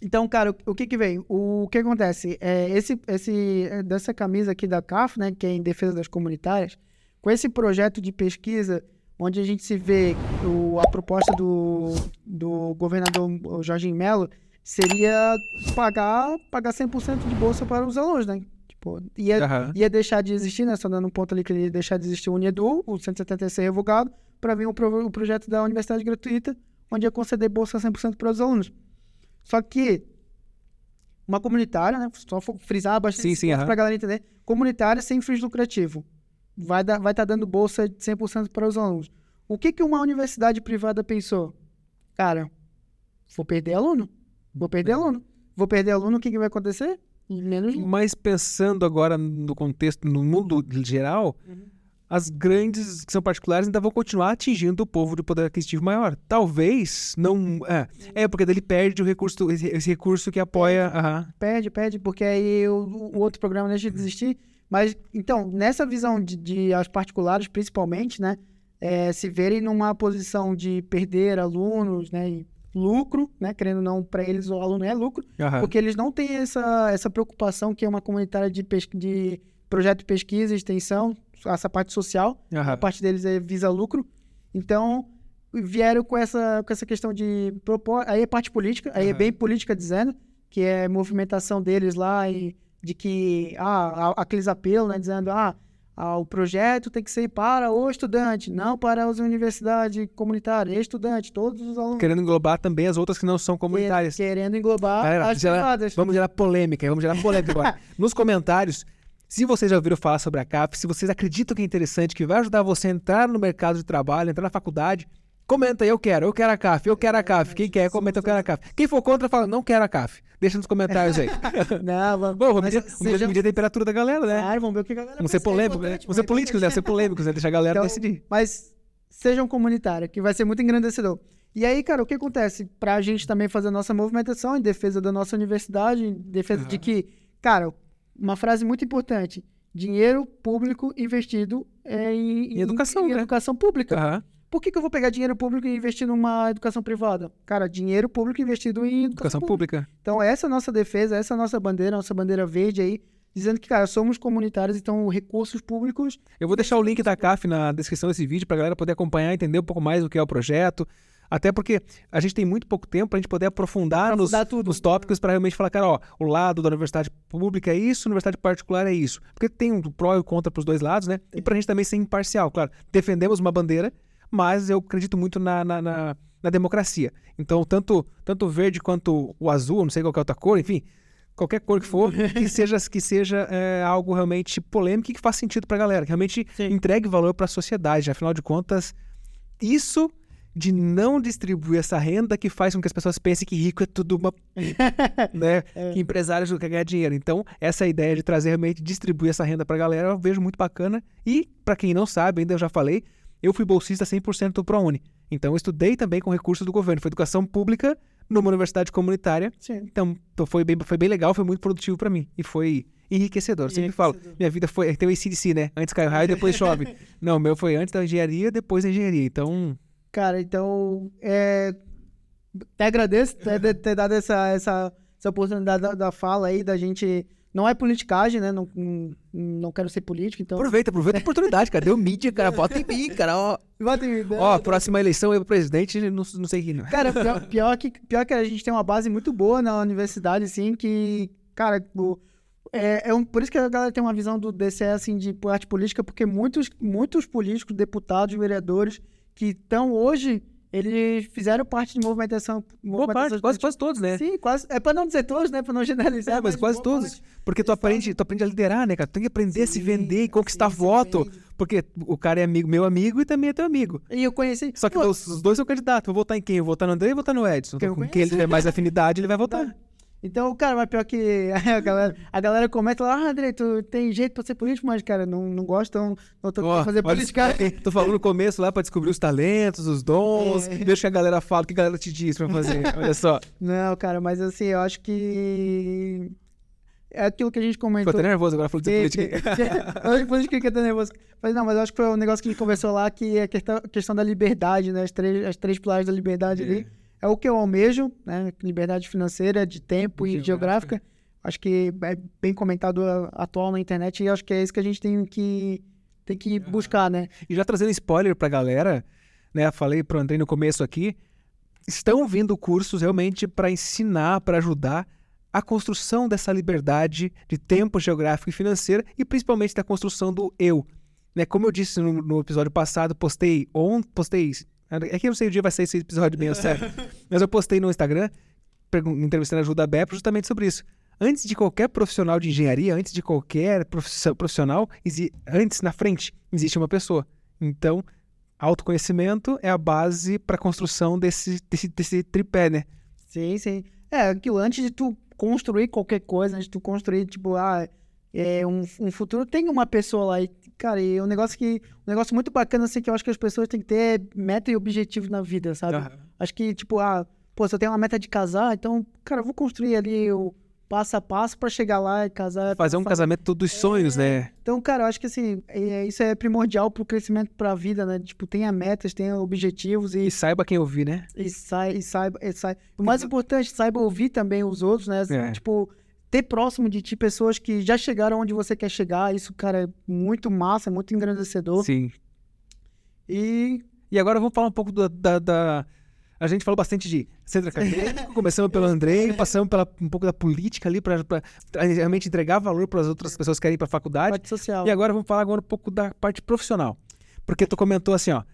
então, cara, o, que que vem? O, que acontece? É, esse, esse, dessa camisa aqui da CAF, né, que é em defesa das comunitárias, com esse projeto de pesquisa onde a gente se vê o, a proposta do, do governador Jorge Mello seria pagar, pagar 100% de bolsa para os alunos, né? Tipo, ia, uhum. ia deixar de existir, né? Só dando um ponto ali que ele ia deixar de existir o Unedu, o 176 revogado, para vir o, pro, o projeto da universidade gratuita, onde ia conceder bolsa 100% para os alunos. Só que uma comunitária, né? Só frisar bastante sim, sim, para a galera entender. Comunitária sem fins lucrativo vai estar vai tá dando bolsa de 100% para os alunos. O que, que uma universidade privada pensou? Cara, vou perder aluno. Vou perder aluno. Vou perder aluno, o que, que vai acontecer? Menos. Mas pensando agora no contexto, no mundo geral, Uhum. As grandes que são particulares ainda vão continuar atingindo o povo de poder aquisitivo maior. Talvez não. É, é porque daí ele perde o recurso, esse, recurso que apoia. aham. Perde, perde, porque aí o, o outro programa deixa de existir. Mas, então, nessa visão de, de as particulares, principalmente, né? é, se verem numa posição de perder alunos, né? E lucro, né? Querendo ou não, para eles o aluno é lucro, aham. porque eles não têm essa, essa preocupação que é uma comunitária de, pes- de projeto de pesquisa, extensão, essa parte social. aham. a parte deles é visa lucro. Então, vieram com essa, com essa questão de propor. Aí é parte política, aí é Aham. bem política dizendo, que é movimentação deles lá e de que ah, aqueles apelos, né, dizendo ah, ah, o projeto tem que ser para o estudante, não para as universidades comunitárias, estudante, todos os alunos. Querendo englobar também as outras que não são comunitárias. Querendo englobar Galera, as privadas. Vamos gerar polêmica, vamos gerar polêmica agora. Nos comentários, se vocês já ouviram falar sobre a CAF, se vocês acreditam que é interessante, que vai ajudar você a entrar no mercado de trabalho, entrar na faculdade, comenta aí, eu quero, eu quero a CAF, eu quero a CAF. Quem quer, comenta, eu quero a CAF. Quem for contra, fala, não quero a CAF. Deixa nos comentários aí. Não, vamos, Bom, vamos medir, medir a temperatura da galera, né? Claro, vamos ver o que a galera Vamos ser é polêmicos, né? Vamos ser políticos, né? Ser polêmicos, né? Deixar a galera Então, decidir. Mas sejam comunitários, que vai ser muito engrandecedor. E aí, cara, o que acontece? Pra gente também fazer a nossa movimentação em defesa da nossa universidade, em defesa de Aham. que, cara, uma frase muito importante: dinheiro público investido é em, Em educação, em né? educação pública. Aham. Por que, que eu vou pegar dinheiro público e investir numa educação privada? Cara, dinheiro público investido em educação, Educação pública. pública. Então, essa é a nossa defesa, essa é a nossa bandeira, nossa bandeira verde aí, dizendo que, cara, somos comunitários, então recursos públicos Eu vou deixar o link da CAF na descrição desse vídeo para a galera poder acompanhar, entender um pouco mais o que é o projeto. Até porque a gente tem muito pouco tempo para a gente poder aprofundar, nos, Aprofundar tudo. nos tópicos para realmente falar, cara, ó, o lado da universidade pública é isso, universidade particular é isso. Porque tem um pró e um contra para os dois lados, né? E para a gente também ser imparcial, claro. Defendemos uma bandeira, mas eu acredito muito na, na, na- na democracia. Então, tanto, tanto o verde quanto o azul, não sei qual é a outra cor, enfim, qualquer cor que for, que seja, que seja é, algo realmente polêmico e que faça sentido para a galera, que realmente Sim. entregue valor para a sociedade. Afinal de contas, isso de não distribuir essa renda que faz com que as pessoas pensem que rico é tudo uma. né? Que empresários querem ganhar dinheiro. Então, essa ideia de trazer realmente distribuir essa renda para a galera, eu vejo muito bacana. E, para quem não sabe, ainda eu já falei, eu fui bolsista 100% do ProUni. Então, eu estudei também com recursos do governo. Foi educação pública numa universidade comunitária. Sim. Então, foi, bem, foi bem legal, foi muito produtivo para mim. E foi enriquecedor. Eu sempre falo, Enriquecedor. minha vida foi. Tem o ACDC, né? Antes cai o raio, depois chove. não, o meu foi antes da engenharia, depois da engenharia. Então, Cara, então, é, te agradeço ter, ter- dado essa, essa, essa oportunidade da, da fala aí, da gente. Não é politicagem, né? Não, não, não quero ser político, então. aproveita, aproveita a oportunidade, cara. Deu mídia, cara. Bota em mim, cara. Ó, Bota em mim, né? ó próxima eleição eu presidente, não, não sei quem. Cara, pior, pior que, pior que a gente tem uma base muito boa na universidade, assim, que, cara, o- é, é um, por isso que a galera tem uma visão do DCE, assim, de parte política, porque muitos, muitos políticos, deputados, vereadores, que estão hoje, eles fizeram parte de movimentação. Boa parte, movimentação quase, quase todos, né? Sim, quase. É pra não dizer todos, né? Pra não generalizar. É, mas quase boa todos. parte. Porque tu aprende, tu aprende a liderar, né, cara? Tu tem que aprender a se Sim, vender e conquistar sim, voto. Porque o cara é amigo, meu amigo e também é teu amigo. E eu conheci. Só que Pô, os, dois são candidatos. Vou votar em quem? Eu vou votar no André e votar no Edson. Com quem ele tiver mais afinidade, ele vai votar. Então, cara, mas pior que a galera, a galera comenta lá, ah, André, tu tem jeito pra ser político, mas, cara, não, não gosto, então não tô querendo fazer política. isso, Tô falando no começo lá pra descobrir os talentos, os dons. É. Deixa que a galera fala, o que a galera te diz pra fazer. Olha só. Não, cara, mas assim, eu acho que é aquilo que a gente Ficou comentou. até nervoso agora falando de política. eu acho que nervoso. Mas não, mas eu acho que foi um negócio que a gente conversou lá, que é a questão, questão da liberdade, né? As três, as três pilares da liberdade ali. É o que eu almejo, né? Liberdade financeira, de tempo e Geográfica. geográfica. Acho que é bem comentado a- atual na internet e acho que é isso que a gente tem que, tem que buscar, né? E já trazendo spoiler pra galera, né? Falei pro André no começo aqui. Estão vindo cursos realmente para ensinar, para ajudar a construção dessa liberdade de tempo geográfico e financeira e principalmente da construção do eu. Né? Como eu disse no, no episódio passado, postei on, postei. É que eu não sei o dia vai sair esse episódio bem, sério. Mas eu postei no Instagram, entrevistando a Ajuda Bep, justamente sobre isso. Antes de qualquer profissional de engenharia, antes de qualquer profissional, antes, na frente, existe uma pessoa. Então, autoconhecimento é a base para a construção desse, desse, desse tripé, né? Sim, sim. É, aquilo, antes de tu construir qualquer coisa, antes de tu construir, tipo, ah, é, um, um futuro, tem uma pessoa lá. E, cara, e um negócio que. Um negócio muito bacana, assim, que eu acho que as pessoas têm que ter meta e objetivo na vida, sabe? Aham. Acho que, tipo, ah, pô, se eu tenho uma meta de casar, então, cara, eu vou construir ali o passo a passo pra chegar lá e casar. Fazer um casamento dos sonhos, né? Então, cara, eu acho que assim, é- isso é primordial pro crescimento pra vida, né? Tipo, tenha metas, tenha objetivos e, E saiba quem ouvir, né? e, sai, e saiba. E sai. O mais importante, saiba ouvir também os outros, né? É. Tipo, ter próximo de ti pessoas que já chegaram onde você quer chegar. Isso, cara, é muito massa, é muito engrandecedor. Sim. E E agora vamos falar um pouco da. da- da- A gente falou bastante de centro acadêmico, começamos pelo Andrei, passamos pela, um pouco da política ali para realmente entregar valor para as outras pessoas que querem ir para a faculdade. parte social. E agora vamos falar agora um pouco da parte profissional. Porque tu comentou assim, ó.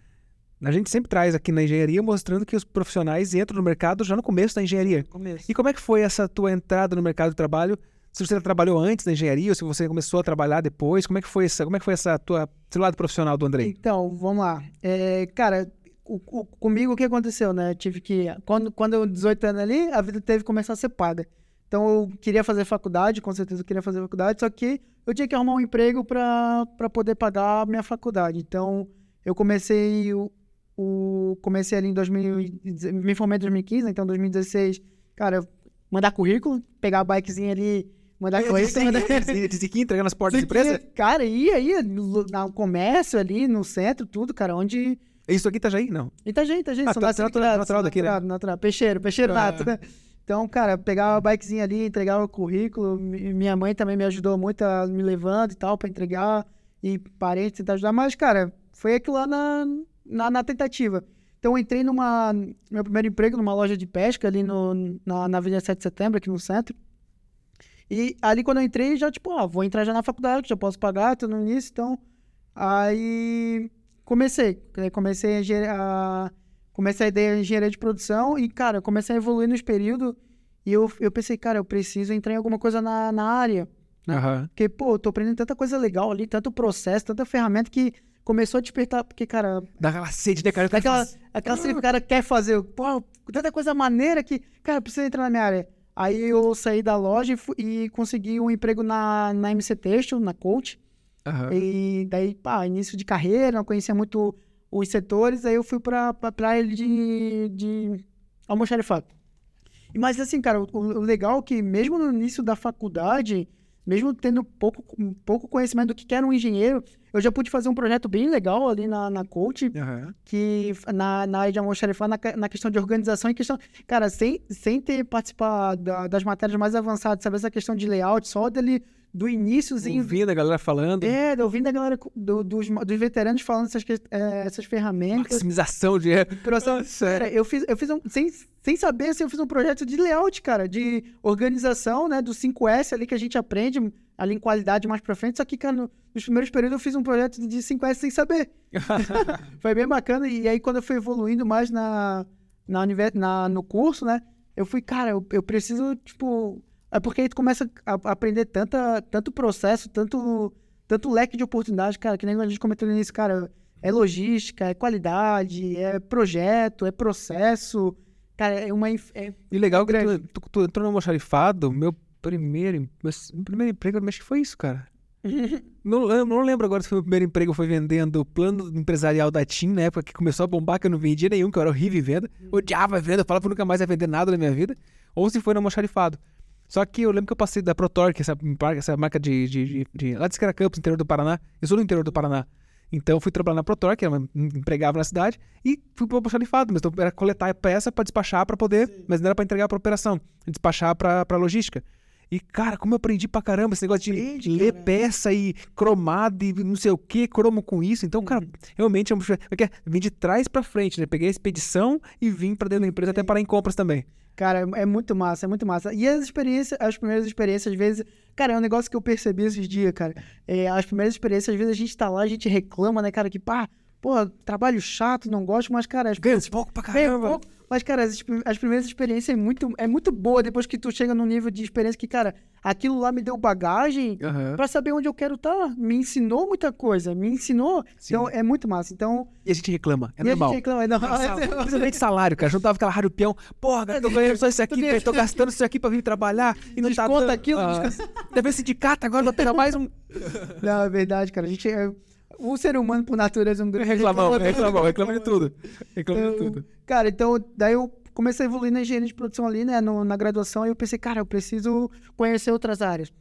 A gente sempre traz aqui na engenharia mostrando que os profissionais entram no mercado já no começo da engenharia. Começo. E como é que foi essa tua entrada no mercado de trabalho? Se você trabalhou antes da engenharia ou se você começou a trabalhar depois, como é que foi essa, como é que foi essa tua seu lado profissional do Andrei? Então, vamos lá. É, cara, o- o- comigo o que aconteceu, né? Eu tive que. Quando, quando eu 18 anos ali, a vida teve que começar a ser paga. Então eu queria fazer faculdade, com certeza eu queria fazer faculdade, só que eu tinha que arrumar um emprego para poder pagar a minha faculdade. Então eu comecei o, o- comecei ali em 2000, e- me formei em 2015, então em 2016, cara, mandar currículo, pegar a bikezinha ali, mandar currículo, mandar... Que entregar nas portas da Você empresa? Cara, ia, ia no, no comércio ali, no centro, tudo, cara, onde... Isso aqui tá já aí? Não. Itajaí, Itajaí, Ah, são tá- dados natural- naturais, natural daqui, né? natural, natural. Peixeiro, peixeiro Ah. nato, né? Então, cara, pegava a bikezinha ali, entregava o currículo, mi- minha mãe também me ajudou muito a me levando e tal, pra entregar, e parentes tentar ajudar, mas, cara, foi aquilo lá na, na, na tentativa. Então, eu entrei numa, meu primeiro emprego numa loja de pesca ali no, na, na Avenida 7 de Setembro, aqui no centro, e ali quando eu entrei, já, tipo, ó, vou entrar já na faculdade, já posso pagar, tudo no início, então. Aí comecei. Comecei a, comecei a ideia de engenharia de produção e, cara, comecei a evoluir nos períodos. E eu, eu pensei, cara, eu preciso entrar em alguma coisa na, na área. Aham. Porque, pô, eu tô aprendendo tanta coisa legal ali, tanto processo, tanta ferramenta que começou a despertar. Porque, cara, Dá aquela sede, né, cara? Fazer. aquela coisa que o cara quer fazer. Pô, tanta coisa maneira que, cara, precisa entrar na minha área. Aí eu saí da loja e, fu- e consegui um emprego na, na MC Textil, na Coach. Aham. E daí, pá, início de carreira, não conhecia muito os setores, aí eu fui pra, pra, pra área de, de almoxarifado. Mas assim, cara, o, o legal é que mesmo no início da faculdade, mesmo tendo pouco, pouco conhecimento do que era um engenheiro, eu já pude fazer um projeto bem legal ali na, na Coach, Aham. que na, na área de almoxarifado, na, na questão de organização e questão... Cara, sem, sem ter participado da- das matérias mais avançadas, sabe? Essa questão de layout, só dali do iníciozinho Ouvindo a galera falando. é, ouvindo a galera do- dos, dos veteranos falando essas, eh, essas ferramentas. Maximização de. Cara, eu fiz, eu fiz um. Sem, sem saber, assim, eu fiz um projeto de layout, cara, de organização, né? Do 5S ali que a gente aprende ali em qualidade mais pra frente. Só que, cara, no- nos primeiros períodos eu fiz um projeto de 5S sem saber. Foi bem bacana. E aí, quando eu fui evoluindo mais na, na, na- no curso, né? Eu fui, cara, eu, eu preciso, tipo. É porque aí tu começa a aprender tanta, tanto processo, tanto, tanto leque de oportunidades, cara, que nem a gente comentou início, cara. É logística, é qualidade, é projeto, é processo. Cara, é uma. É, E legal que tu, tu, tu entrou no almoxarifado, meu primeiro, meu primeiro emprego, eu acho que foi isso, cara. Não, lembro- não lembro agora se foi o primeiro emprego foi vendendo o plano empresarial da TIM, na época que começou a bombar, que eu não vendia nenhum, que eu era horrível em venda. Odiava venda, eu falava que eu nunca mais ia vender nada na minha vida. Ou se foi no almoxarifado. Só que eu lembro que eu passei da Protorque, essa marca, essa marca de, de, de, de lá de Esquera Campos, interior do Paraná. Eu sou do interior do Paraná. Então eu fui trabalhar na Protorque, era uma- empregava na cidade, e fui pro almoxarifado. Mas então era coletar a peça para despachar para poder, mas não era para entregar para operação, despachar para logística. E, cara, como eu aprendi pra caramba esse negócio de ler cara. peça e cromado e não sei o que, cromo com isso. Então, cara, realmente é um- é que é, vim de trás pra frente, né? Peguei a expedição e vim pra dentro da empresa até parar em compras também. Cara, é é muito massa, é muito massa. E as experiências, as primeiras experiências, às vezes. Cara, é um negócio que eu percebi esses dias, cara. É, as primeiras experiências, às vezes a gente tá lá, a gente reclama, né, cara, que pá, pô, trabalho chato, não gosto, mas, cara, as Ganha pouco pra caramba. pouco, mas, cara, as, as primeiras experiências é muito, é muito boa depois que tu chega num nível de experiência que, cara, aquilo lá me deu bagagem Aham. pra saber onde eu quero estar. Me ensinou muita coisa, me ensinou. Então, é muito massa. Então, E a gente reclama, é e a normal. gente reclama, não, Principalmente salário, cara. Juntava aquela rádio peão. Porra, cara, tô ganhando só isso aqui, cara, tô gastando isso aqui pra vir trabalhar e não tá Desconta dando. aquilo, Ah, Deve ser sindicato agora, vai pegar mais um. não, é verdade, cara. A gente é, o ser humano, por natureza, é um grande Reclamão, reclamão, reclama de tudo. Reclama de Então, tudo. Cara, então, daí eu comecei a evoluir na engenharia de produção ali, né, no- na graduação, e eu pensei, cara, eu preciso conhecer outras áreas.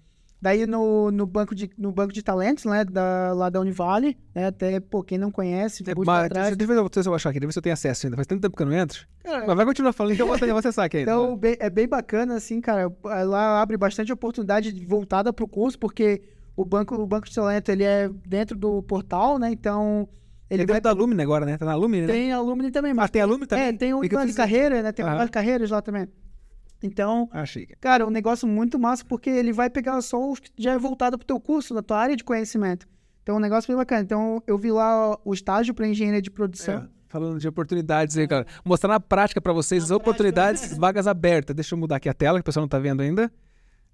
Daí no, no, banco, de, no banco de talentos, né, da, lá da Univale, né, até, pô, quem não conhece, busca Mas, atrás. deixa se eu achar aqui, deixa eu ver se eu tenho acesso ainda. Faz tanto tempo que eu não entro. Cara, Mas vai continuar falando que eu vou, eu vou acessar aqui ainda. Então, bem- é bem bacana, assim, cara. Lá abre bastante oportunidade voltada para o curso, porque o banco, o banco de talento ele é dentro do portal, né? Então, ele Ele vai, dentro da Lumine agora, né? Tá na Lumine, né? tem alumni também, Ah, mas tem Lumine também? é, tem o plano de carreira, né? Tem o plano de carreiras lá também. Então, Achei. cara, um negócio muito massa, porque ele vai pegar só os que já é voltado para o teu curso, da tua área de conhecimento. Então, é um negócio bem bacana. Então, eu vi lá o estágio para engenharia de produção. É, falando de oportunidades aí, cara. Mostrar na prática pra vocês as oportunidades, vagas abertas. Deixa eu mudar aqui a tela, que o pessoal não tá vendo ainda.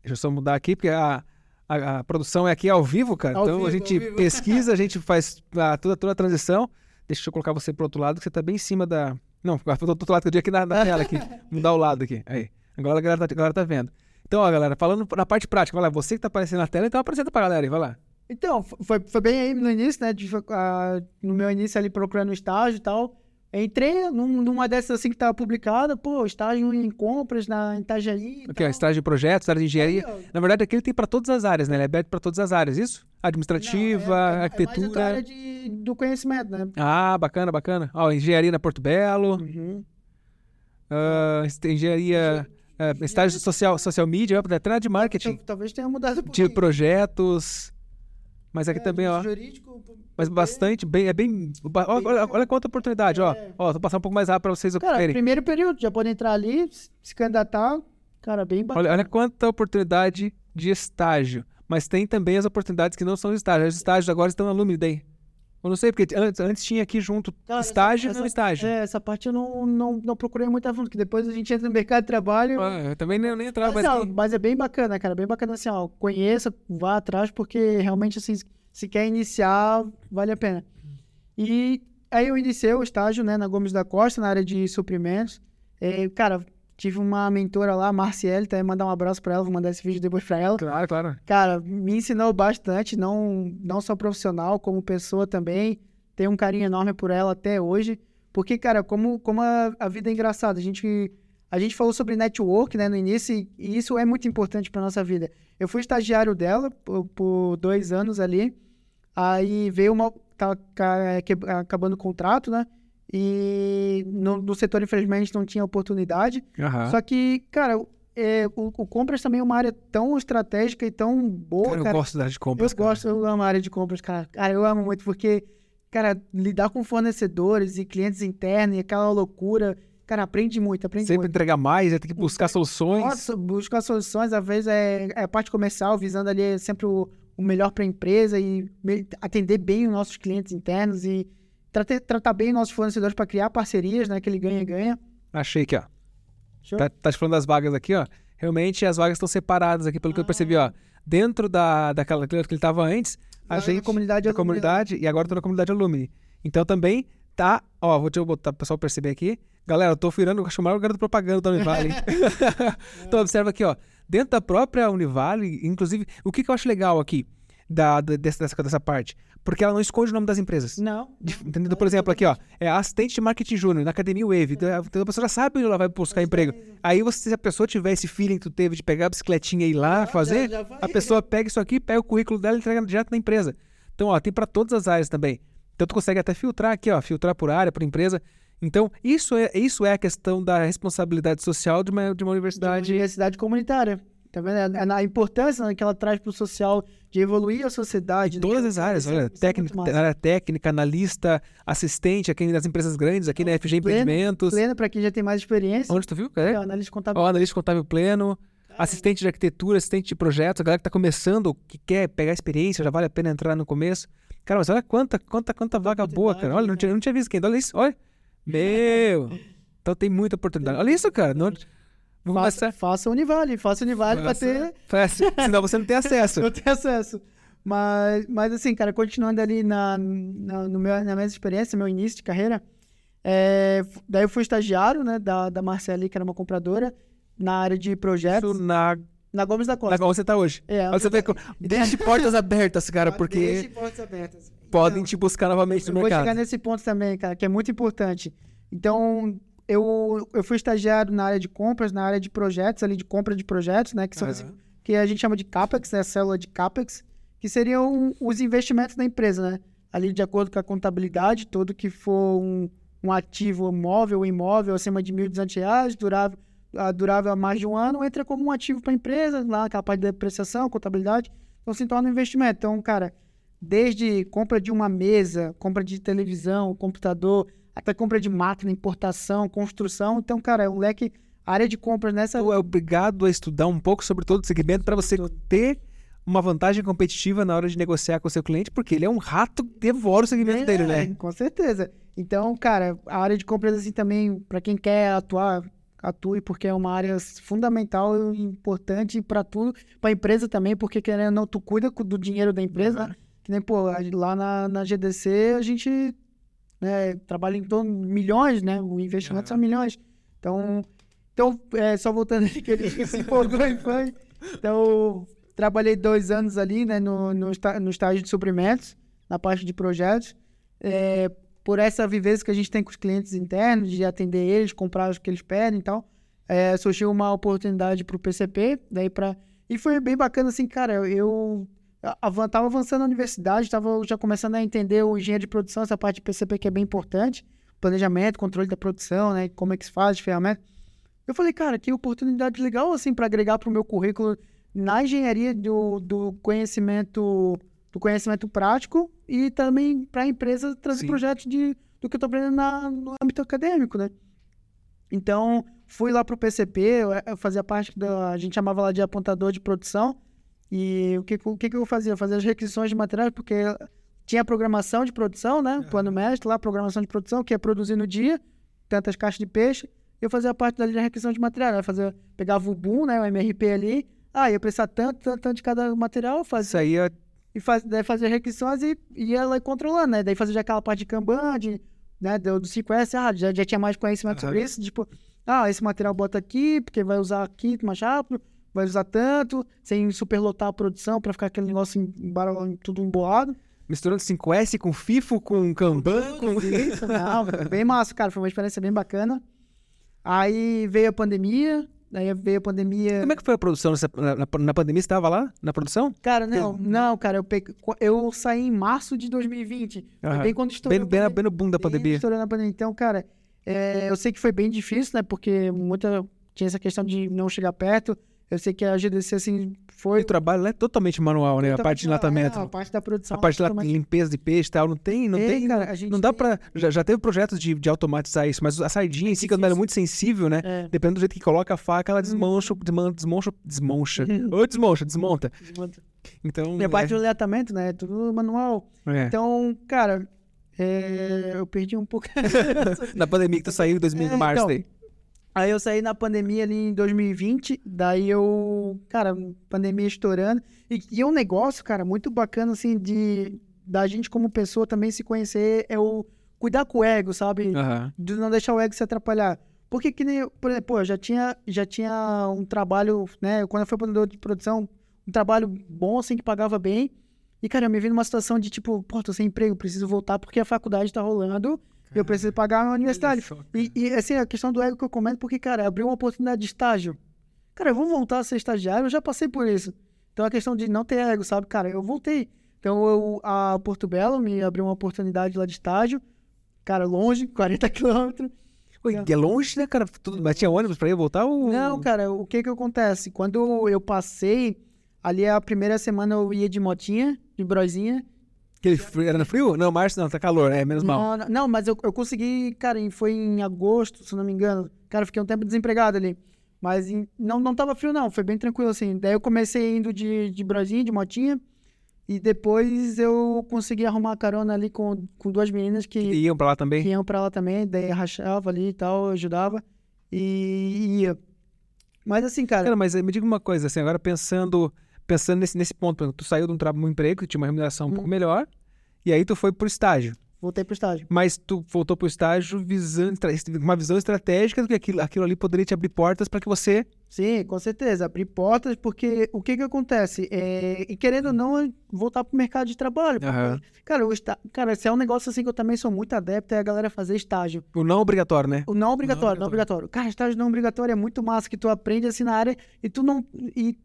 Deixa eu só mudar aqui, porque a, a, a produção é aqui ao vivo, cara. Ao então vivo, a gente pesquisa, a gente faz a, toda, toda a transição. Deixa eu colocar você pro outro lado, que você tá bem em cima da. Não, pro outro lado que eu digo aqui na, na tela aqui. Mudar o lado aqui. Aí. Agora a galera, tá, a galera tá vendo. Então, ó, galera, falando na parte prática, vai lá, você que tá aparecendo na tela, então apresenta pra galera aí, vai lá. Então, foi, foi bem aí no início, né? de- ah, no meu início ali procurando estágio e tal. Entrei num- numa dessas assim que tava publicada, pô, estágio em compras na em Itajaí. e Aqui, ó, tal. estágio de projetos, estágio de engenharia. Aí. Na verdade, aqui ele tem para todas as áreas, né? Ele é aberto para todas as áreas, isso? Administrativa, Não, é- é- É arquitetura. a área de, do conhecimento, né? Ah, bacana, bacana. Ó, engenharia na Porto Belo, Uhum. est- engenharia, ah, estágio social, social media, até de marketing, Tal- Talvez tenha mudado um de pouquinho. projetos. Mas aqui É, também, ó. Jurídico, Mas porque- bastante, bem, é bem. Olha, olha quanta oportunidade, ó. É. Ó, vou passar um pouco mais rápido para vocês Cara, verem. primeiro período, já pode entrar ali, se candidatar. Cara, bem bacana. Olha, olha quanta oportunidade de estágio. Mas tem também as oportunidades que não são estágio. Os estágios agora estão na Lumine Day. Eu não sei, porque antes, antes tinha aqui junto Cara, estágio e essa- não estágio. É, essa parte eu não, não, não procurei muito a fundo, que depois a gente entra no mercado de trabalho. Ah, eu também nem, nem entrava Mas, não, aqui. mas é bem bacana, cara. Bem bacana assim, ó. Conheça, vá atrás, porque realmente, assim, se quer iniciar, vale a pena. E aí eu iniciei o estágio, né, na Gomes da Costa, na área de suprimentos. É, cara, tive uma mentora lá, Marciele, também mandar um abraço pra ela, vou mandar esse vídeo depois pra ela. Claro, claro. Cara, me ensinou bastante, não, não só profissional, como pessoa também. Tenho um carinho enorme por ela até hoje. Porque, cara, como, como a, a vida é engraçada. A gente, a gente falou sobre network, né, no início, e, isso é muito importante pra nossa vida. Eu fui estagiário dela por, por dois anos ali. Aí veio uma. Tava ca- que- acabando o contrato, né? E no, no setor, infelizmente, não tinha oportunidade. Aham. Só que, cara, é, o, o compras também é uma área tão estratégica e tão boa, Cara, cara. eu gosto da área de compras. Eu cara. gosto, eu amo a área de compras, cara. Cara, eu amo muito porque, cara, lidar com fornecedores e clientes internos e aquela loucura, cara, aprende muito, aprende Sempre muito. entregar mais, tem que buscar soluções. Nossa, buscar soluções, às vezes é, é a parte comercial, visando ali sempre o, o melhor para a empresa e atender bem os nossos clientes internos e tratar, tratar bem os nossos fornecedores para criar parcerias, né? Aquele ganha-ganha. Achei aqui, ó. Show? Tá, tá te falando das vagas aqui, ó. Realmente as vagas estão separadas aqui, pelo que eu percebi, ó. Dentro da, daquela que ele tava antes, a gente. comunidade da alumni. comunidade e agora tô na comunidade Alumni. Então também tá. Ó, vou te botar pro pessoal perceber aqui. Galera, eu tô virando, o maior garoto propaganda da Univale. então observa aqui, ó. Dentro da própria Univale, inclusive, o que, que eu acho legal aqui da, da- dessa, dessa, dessa parte? Porque ela não esconde o nome das empresas. Não. Entendeu? Por exemplo, aqui, ó, é assistente de marketing júnior na Academia Wave. Então, a pessoa já sabe onde ela vai buscar emprego. Aí, você, se a pessoa tiver esse feeling que tu teve de pegar a bicicletinha e ir lá fazer, a pessoa pega isso aqui, pega o currículo dela e entrega direto na empresa. Então, ó, tem para todas as áreas também. Então, tu consegue até filtrar aqui, ó, filtrar por área, por empresa. Então, isso é, isso é a questão da responsabilidade social de uma, de uma de universidade. universidade comunitária. Tá vendo? É- é a importância né, que ela traz para o social de evoluir a sociedade. né? Todas as áreas, é- olha, é técnica, área técnica, analista, assistente, aqui nas empresas grandes, aqui na FG pleno, Empreendimentos. Pleno para quem já tem mais experiência. Onde tu viu? É, Cadê? analista contábil. Ó, analista contábil pleno, assistente de arquitetura, assistente de projetos, a galera que tá começando, que quer pegar experiência, já vale a pena entrar no começo. Cara, mas olha quanta, quanta, quanta vaga boa, cara. Olha, não tinha, não tinha visto quem. Olha isso, olha. Meu. Então tem muita oportunidade. Olha isso, cara. Não, Faça, começar. faça Univale, faça Univale pra Faça- ter Faça, Senão você não tem acesso. eu tenho acesso. Mas, mas assim, cara, continuando ali na, na, no meu, na minha experiência, meu início de carreira, é, daí eu fui estagiário, né, da, da Marceli, que era uma compradora, na área de projetos, Isso na, na Gomes da na Costa. qual você tá hoje. É, Olha, você vê que- Deixe portas abertas, cara, porque Deixe portas abertas. podem Então, te buscar novamente no vou chegar mercado. nesse ponto também, cara, que é muito importante. Então, eu, eu fui estagiário na área de compras, na área de projetos, ali de compra de projetos, né, que são Aham. que a gente chama de CAPEX, né, a célula de CAPEX, que seriam os investimentos da empresa, né? Ali de acordo com a contabilidade, todo que for um, um ativo móvel imóvel acima de 1.200 reais, durável, durável há mais de um ano, entra como um ativo para a empresa, lá aquela parte da depreciação, contabilidade, então se torna um investimento. Então, cara, desde compra de uma mesa, compra de televisão, computador, até compra de máquina, importação, construção. Então, cara, é um leque, a área de compras nessa Tu é obrigado a estudar um pouco sobre todo o segmento para você ter uma vantagem competitiva na hora de negociar com o seu cliente, porque ele é um rato que devora o segmento dele, né? É, Com certeza. Então, cara, a área de compras, assim, também, para quem quer atuar, atue, porque é uma área fundamental e importante para tudo, para a empresa também, porque querendo ou não, tu cuida do dinheiro da empresa, né? Que nem, pô, lá na, na GDC a gente né, trabalha em torno de milhões, né? O investimento são milhões. Então, então é, só voltando ali que ele se empolgou e foi. Então, trabalhei dois anos ali, né, no, no, no estágio de suprimentos, na parte de projetos. É, por essa vivência que a gente tem com os clientes internos, de atender eles, comprar o que eles pedem e tal, é, surgiu uma oportunidade para o PCP, daí para e foi bem bacana assim, cara, eu, eu avan- tava avançando na universidade, estava já começando a entender o engenheiro de produção, essa parte de PCP que é bem importante, planejamento, controle da produção, né, como é que se faz, ferramenta. Eu falei, cara, que oportunidade legal assim para agregar para o meu currículo na engenharia do, do conhecimento do conhecimento prático e também para a empresa trazer Sim. projetos de, do que eu estou aprendendo na- no âmbito acadêmico, né? Então, fui lá para o PCP, eu, eu fazia parte da. A gente chamava lá de apontador de produção. E o que, o que, eu fazia? Eu fazia as requisições de materiais, porque tinha programação de produção, né? Plano mestre lá, programação de produção, que é produzir no dia, tantas caixas de peixe. Eu fazia parte da requisição de material, né? Fazia, pegava o boom, né? O MRP ali. Ah, ia precisar tanto, tanto, tanto de cada material, fazia Isso aí é e faz, daí fazia requisições e ia lá controlando, né? Daí fazia já aquela parte de Kanban, de, né? Do, do 5S, ah, já, já tinha mais conhecimento sobre isso, tipo, ah, esse material bota aqui, porque vai usar aqui mais rápido, vai usar tanto, sem superlotar a produção para ficar aquele negócio embara- tudo embolado. misturando 5S com FIFO, com Kanban, com... Isso, não, bem massa, cara, foi uma experiência bem bacana. Aí veio a pandemia, daí veio a pandemia. Como é que foi a produção nessa- na, na- na pandemia? Você estava lá na produção? Cara, não, não, cara, eu, peguei, eu saí em março de 2020. Foi Aham. bem quando estourou Bem, bem, na- bem no boom da Bem pandemia. estourando a pandemia. Então, cara, é, eu sei que foi bem difícil, né? Porque muita tinha essa questão de não chegar perto. Eu sei que a GDC, assim, foi... O trabalho lá é totalmente manual, né? A parte de enlatamento. É, a parte da produção. A parte de totalmente- limpeza de peixe e tal, não tem, não É, tem, cara, não dá tem- pra... Já, já teve projetos de, de automatizar isso, mas a sardinha em si, quando ela é muito sensível, né? É. Dependendo do jeito que coloca a faca, ela desmancha, desman- desmancha, desmancha, ou desmancha, desmonta. Então, E a parte do enlatamento, né? é Tudo manual. é, é. Então, cara, é, eu perdi um pouco. na pandemia que tu saiu em 2000, É, março então, daí. Aí eu saí na pandemia ali em 2020, daí eu, cara, pandemia estourando. E, e é um negócio, cara, muito bacana, assim, de da gente como pessoa também se conhecer, é o cuidar com o ego, sabe? Aham. De não deixar o ego se atrapalhar. Porque que nem, por exemplo, pô, eu já tinha, já tinha um trabalho, né, quando eu fui planejador de produção, um trabalho bom, assim, que pagava bem. E, cara, eu me vi numa situação de, tipo, pô, tô sem emprego, preciso voltar porque a faculdade tá rolando eu preciso pagar a universidade. E, e, assim, a questão do ego que eu comento, porque, cara, abriu uma oportunidade de estágio. Cara, eu vou voltar a ser estagiário, eu já passei por isso. Então, a questão de não ter ego, sabe? Cara, eu voltei. Então, eu, a Porto Belo me abriu uma oportunidade lá de estágio. Cara, longe, 40 quilômetros. Oi, é longe, né, cara? Tudo, mas tinha ônibus pra ir voltar ou... Não, cara, o que que acontece? Quando eu passei, ali a primeira semana eu ia de motinha, de brozinha. Aquele frio, era no frio? Não, março não, tá calor, é menos mal. Não, não, mas eu, eu consegui, cara, foi em agosto, se não me engano. Cara, eu fiquei um tempo desempregado ali. Mas em- não, não tava frio, não, foi bem tranquilo, assim. Daí eu comecei indo de, de brozinha, de motinha. E depois eu consegui arrumar carona ali com, com duas meninas que, E iam pra lá também? que iam pra lá também, daí rachava ali e tal, ajudava. E ia. Mas assim, cara, Cara, mas me diga uma coisa, assim, agora pensando, pensando nesse, nesse ponto, tu saiu de um, tra- um emprego que tinha uma remuneração um Hum. pouco melhor, e aí tu foi pro estágio. voltei pro estágio. Mas tu voltou pro estágio visando, uma visão estratégica do que aquilo, aquilo ali poderia te abrir portas para que você. Sim, com certeza. Abrir portas, porque o que que acontece? É, e querendo ou não, voltar pro mercado de trabalho. porque, Aham. Cara, o está... cara, se é um negócio assim que eu também sou muito adepto, é a galera fazer estágio. O não obrigatório, né? O não obrigatório, não obrigatório. Cara, estágio não obrigatório é muito massa, que tu aprende assim na área e tu não. E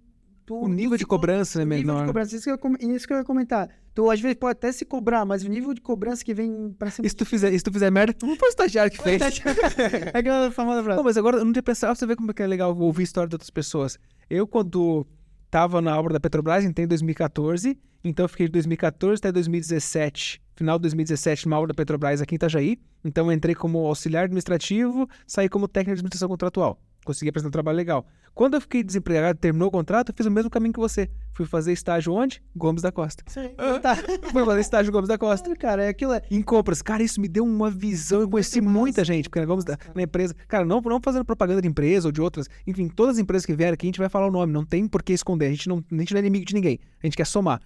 tu, O nível de cobrança é o nível de menor. cobrança, isso que, eu, isso que eu ia comentar. Tu às vezes pode até se cobrar, mas o nível de cobrança que vem pra cima. E se tu fizer, se tu fizer merda, tu não foi o estagiário que fez. é aquela famosa frase. Não, mas agora eu não tinha pensado, você ver como é que é legal ouvir a história de outras pessoas. Eu, quando tava na obra da Petrobras, entrei em 2014, então eu fiquei de 2014 até 2017, final de 2017, numa obra da Petrobras aqui em Itajaí. Então eu entrei como auxiliar administrativo, saí como técnico de administração contratual. Consegui apresentar um trabalho legal. Quando eu fiquei desempregado, terminou o contrato, eu fiz o mesmo caminho que você. Fui fazer estágio onde? Gomes da Costa. Sim, tá. Fui fazer estágio Gomes da Costa. Cara, é aquilo é. Em compras, cara, isso me deu uma visão. Eu conheci muita gente, porque nós vamos da- na empresa. Cara, não, não fazendo propaganda de empresa ou de outras. Enfim, todas as empresas que vieram aqui, a gente vai falar o nome. Não tem por que esconder. A gente não, a gente não é inimigo de ninguém. A gente quer somar.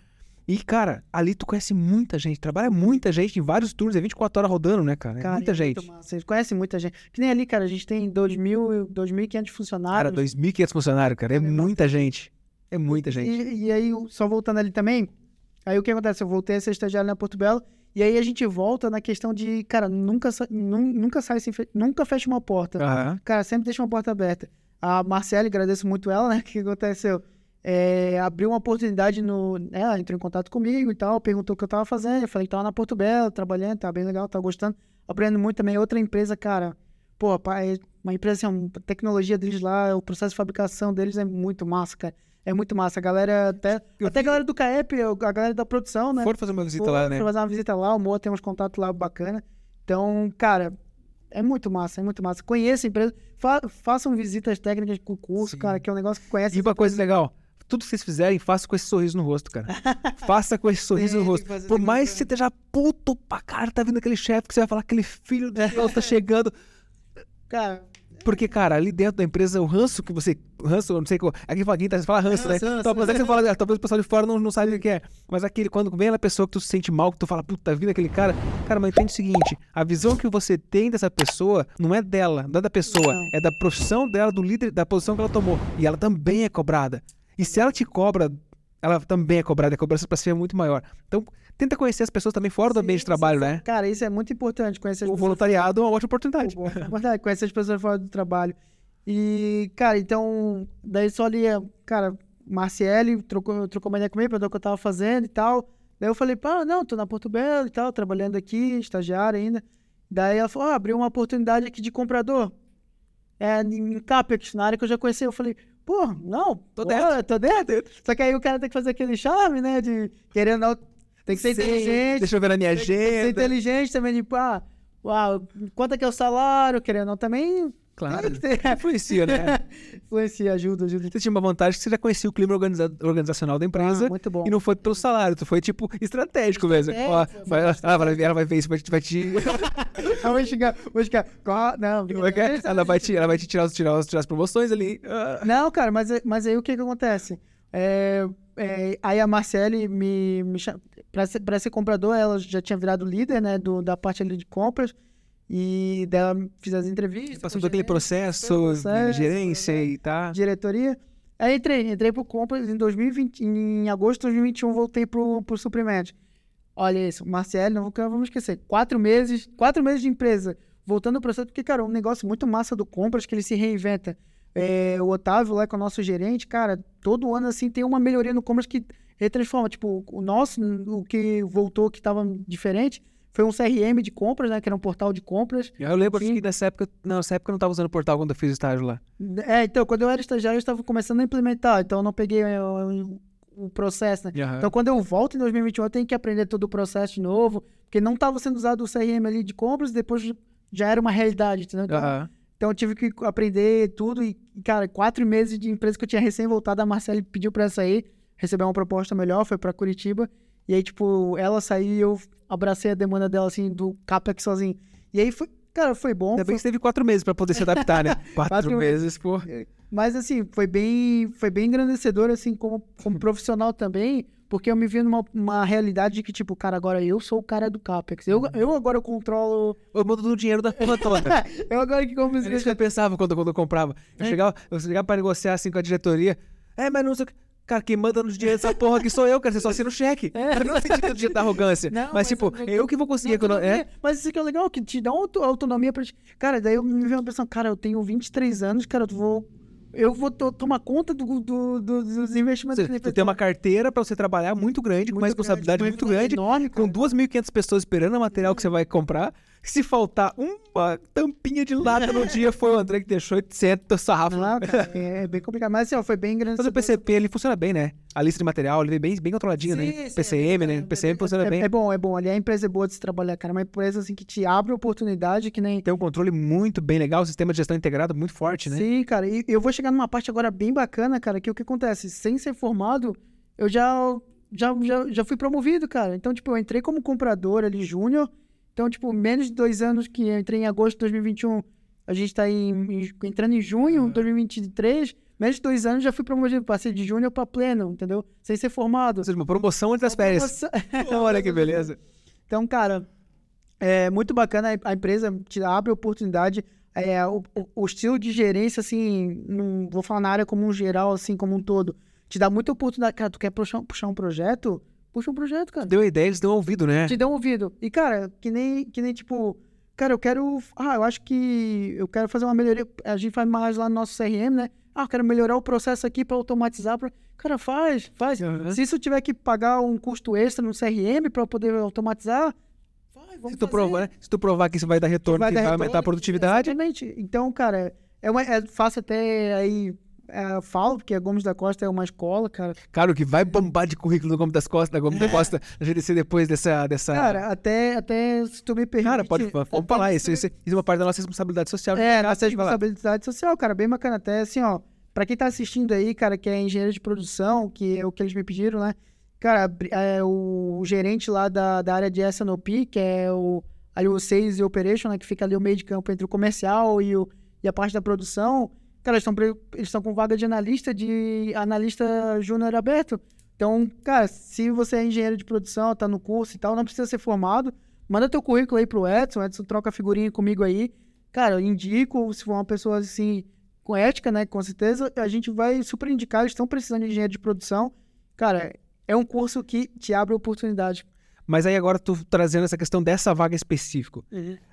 E, cara, ali tu conhece muita gente. Trabalha muita gente em vários turnos. É 24 horas rodando, né, cara? É Cara, muita é gente. massa. Vocês conhecem muita gente. Que nem ali, cara, a gente tem 2.000, 2.500 Cara, funcionários. 2.500 funcionários, cara. É muita gente. É muita gente. E, e aí, só voltando ali também, aí o que acontece? Eu voltei a ser estagiário na Porto Belo, e aí a gente volta na questão de, cara, nunca, nunca sai sem nunca fecha uma porta. Aham. Cara, sempre deixa uma porta aberta. A Marcele, agradeço muito ela, né? O que aconteceu? É, abriu uma oportunidade no. né, Ela entrou em contato comigo e tal, perguntou o que eu tava fazendo. Eu falei que tava na Porto Belo, trabalhando, tá bem legal, tá gostando. Aprendendo muito também. Outra empresa, cara, pô, é uma empresa assim, a tecnologia deles lá, o processo de fabricação deles é muito massa, cara. É muito massa. A galera, até, Eu até a vi- galera do CAEP, a galera da produção, né? Foram fazer uma visita Pô, lá, né? Foi fazer uma visita lá, o Moa tem uns contatos lá bacana. Então, cara, é muito massa, é muito massa. Conheça a empresa, fa façam visitas técnicas com curso, Sim. cara, que é um negócio que conhece. E uma coisa legal. Tudo que vocês fizerem, faça com esse sorriso no rosto, cara. faça com esse sorriso Tem no rosto. Por mais que você esteja puto pra cara, tá vindo aquele chefe que você vai falar, aquele filho de Deus tá chegando. Cara, Porque, cara, ali dentro da empresa, o ranço que você. Ranço, eu não sei qual. Aqui fala, quem tá, você fala ranço, Ranço, né? ranço. Talvez é que você fala, talvez o pessoal de fora não, não sabe o que é. Mas aquele, quando vem aquela pessoa que tu se sente mal, que tu fala, puta, tá vindo aquele cara. Cara, mas entende o seguinte: a visão que você tem dessa pessoa não é dela, não é da pessoa, Não. é da profissão dela, do líder, da posição que ela tomou. E ela também é cobrada. E se ela te cobra, ela também é cobrada, a cobrança pra si é muito maior. Então, tenta conhecer as pessoas também fora do ambiente de trabalho, sim, né? Cara, isso é muito importante, conhecer as O pessoas. voluntariado é uma ótima oportunidade. É conhecer as pessoas fora do trabalho. E, cara, então, daí só ali, cara, Marciele trocou, trocou uma ideia comigo, perguntou o que eu tava fazendo e tal. Daí eu falei, pá, não, tô na Porto Belo e tal, trabalhando aqui, estagiário ainda. Daí ela falou, ah, abriu uma oportunidade aqui de comprador. É, em Capex, na área que eu já conheci. Eu falei, pô, não, Tô dentro. tô dentro. Só que aí o cara tem que fazer aquele charme, né, de querendo não... Tem que ser Sim, inteligente. Deixa eu ver na minha Tem que ser agenda. inteligente também, tipo, ah, uau, quanto é que é o salário, querendo ou não, também Claro. tem que ter. Influencia, né? Influencia, ajuda, ajuda. Você tinha uma vantagem que você já conhecia o clima organiza- organizacional da empresa Ah, muito bom. e não foi pelo salário, tu foi tipo estratégico mesmo. Ó, Estratégico, vai, ela, ela vai, ela vai ver isso, vai te. Vai te vou chegar, vou chegar, qual- não, como é é? ela, vai te ela vai te tirar, tirar, tirar as promoções ali. Ah, Não, cara, mas, mas aí o que que acontece? É, é, aí a Marcele me, me chama, pra ser, pra ser comprador, ela já tinha virado líder, né, do, da parte ali de compras, e dela fiz as entrevistas. Passou por aquele processo, processo, de gerência né? e tá. diretoria. Aí entrei, entrei pro compras em 2020, em agosto de 2021 voltei pro, pro suprimento. Olha isso, Marcelo, não vamos esquecer, quatro meses, quatro meses de empresa, voltando ao processo, porque, cara, um negócio muito massa do compras que ele se reinventa. É, o Otávio lá, que é o nosso gerente, cara, todo ano, assim, tem uma melhoria no compras que retransforma. Tipo, o nosso, o que voltou, que tava diferente, foi um CRM de compras, né, que era um portal de compras. Eu lembro que nessa época. Não, nessa época eu não tava usando o portal quando eu fiz estágio lá. É, então, quando eu era estagiário, eu estava começando a implementar, então eu não peguei é, o, o processo, né? Aham. Então, quando eu volto em 2021, eu tenho que aprender todo o processo de novo, porque não estava sendo usado o CRM ali de compras, depois já era uma realidade, entendeu? Então, Aham. então eu tive que aprender tudo e, cara, quatro meses de empresa que eu tinha recém voltado, a Marcele pediu para sair, receber uma proposta melhor, foi para Curitiba, E aí, tipo, ela saiu e eu abracei a demanda dela, assim, do CAPEX sozinho. E aí foi, cara, foi bom. Ainda bem foi- que você teve quatro meses pra poder se adaptar, né? Quatro, Quatro meses, pô. Mas assim, foi bem, foi bem engrandecedor, assim, como, como profissional também, porque eu me vi numa uma realidade de que, tipo, cara, agora eu sou o cara do CAPEX. Eu, eu agora controlo. Eu mando do dinheiro da porra toda. eu agora que como Era isso que eu pensava quando, quando eu comprava. Eu, É. chegava, eu chegava pra negociar assim com a diretoria. É, mas não sei o que. Cara, quem manda no dinheiro dessa porra aqui sou eu, cara. Você só assina o cheque. É. Cara, não é sentido de da arrogância. Não, mas, mas tipo, é- eu que vou conseguir. econo- É, Mas isso que é legal, que te dá uma auto- autonomia pra. Cara, daí eu me vi uma pessoa, cara, eu tenho 23 anos, cara, eu vou. Eu vou to- tomar conta do, do- do- dos investimentos você, você tem uma carteira pra você trabalhar muito grande, com uma responsabilidade muito grande, enorme, com 2.500 pessoas esperando o material que você vai comprar. Se faltar uma tampinha de lata no dia, foi o André que deixou e senta o sarrafo. Não, cara, é, é bem complicado. Mas assim, ó, foi bem grande. Mas o PCP, ele funciona bem, né? A lista de material, ele é bem, bem controladinho, né? PCM, né? PCM funciona é, bem. É bom, é bom. Ali a empresa é boa de se trabalhar, cara. Uma empresa assim que te abre oportunidade, que nem. Tem um controle muito bem legal, o sistema de gestão integrado muito forte, né? Sim, cara. E eu vou chegar numa parte agora bem bacana, cara, que o que acontece? Sem ser formado, eu já, já, já, já fui promovido, cara. Então, tipo, eu entrei como comprador ali, júnior. Então, tipo, menos de dois anos que eu entrei em agosto de 2021, a gente tá em, em- entrando em junho de 2023. Menos de dois anos já fui promovido, passei de júnior pra pleno, entendeu? Sem ser formado. Ou seja, uma promoção antes das férias. Nossa. Olha que beleza. Então, cara, é muito bacana a empresa te abre oportunidade. É, o, o- o estilo de gerência, assim, não vou falar na área como um geral, assim, como um todo, te dá muita oportunidade. Cara, tu quer puxar, puxar um projeto? Puxa um projeto, cara. Deu a ideia, eles dão ouvido, né? Te um ouvido. E, cara, que nem, que nem tipo, cara, eu quero. Ah, eu acho que eu quero fazer uma melhoria. A gente faz mais lá no nosso CRM, né? Ah, eu quero melhorar o processo aqui para automatizar. Pra... Cara, faz, faz. Uhum. Se isso tiver que pagar um custo extra no CRM para poder automatizar, vai, vamos Se tu, fazer. provar, né? Se tu provar que isso vai dar retorno, que vai dar aumentar a retorno, produtividade, Exatamente. Então, cara, é, uma, é fácil até aí. É, eu falo, porque a Gomes da Costa é uma escola, cara. cara, o que vai bombar de currículo no Gomes das Costas, da Gomes da Costa, a GDC depois dessa. dessa... Cara, até, até se tu me permite. Cara, pode, vamos até falar, isso, isso, isso é uma parte da nossa responsabilidade social. É, nossa falar. responsabilidade social, cara, bem bacana. Até assim, ó, pra quem tá assistindo aí, cara, que é engenheiro de produção, que é o que eles me pediram, né? Cara, é, o, o gerente lá da, da área de SNOP, que é o, ali o Sales e Operation, né? Que fica ali o meio de campo entre o comercial e, o, e a parte da produção. Cara, eles estão eles com vaga de analista, de analista júnior aberto. Então, cara, se você é engenheiro de produção, tá no curso e tal, não precisa ser formado, manda teu currículo aí pro Edson, o Edson troca figurinha comigo aí. Cara, eu indico, se for uma pessoa assim, com ética, né, com certeza, a gente vai super indicar, eles estão precisando de engenheiro de produção. Cara, é um curso que te abre oportunidade. Mas aí agora tu trazendo essa questão dessa vaga específica. Por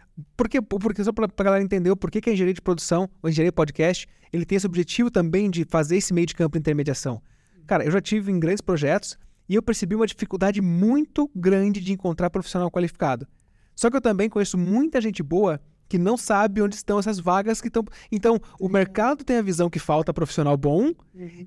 quê? Porque só pra, pra galera entender o porquê que a engenharia de produção, o engenharia podcast, ele tem esse objetivo também de fazer esse meio de campo de intermediação. Cara, eu já tive em grandes projetos e eu percebi uma dificuldade muito grande de encontrar profissional qualificado. Só que eu também conheço muita gente boa que não sabe onde estão essas vagas que estão. Então, o mercado tem a visão que falta profissional bom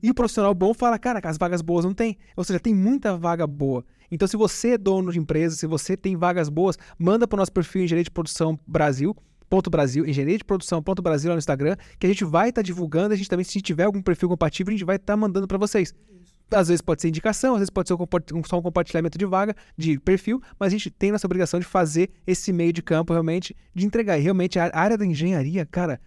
e o profissional bom fala, cara, as vagas boas não tem. Ou seja, tem muita vaga boa. Então, se você é dono de empresa, se você tem vagas boas, manda para o nosso perfil Engenharia de Produção Brasil. Ponto Brasil, engenharia de produção ponto Brasil lá no Instagram, que a gente vai estar divulgando, a gente também, se tiver algum perfil compatível, a gente vai estar mandando para vocês. Às vezes pode ser indicação, às vezes pode ser só um compartilhamento de vaga, de perfil, mas a gente tem nossa obrigação de fazer esse meio de campo realmente, de entregar. E realmente a área da engenharia, cara,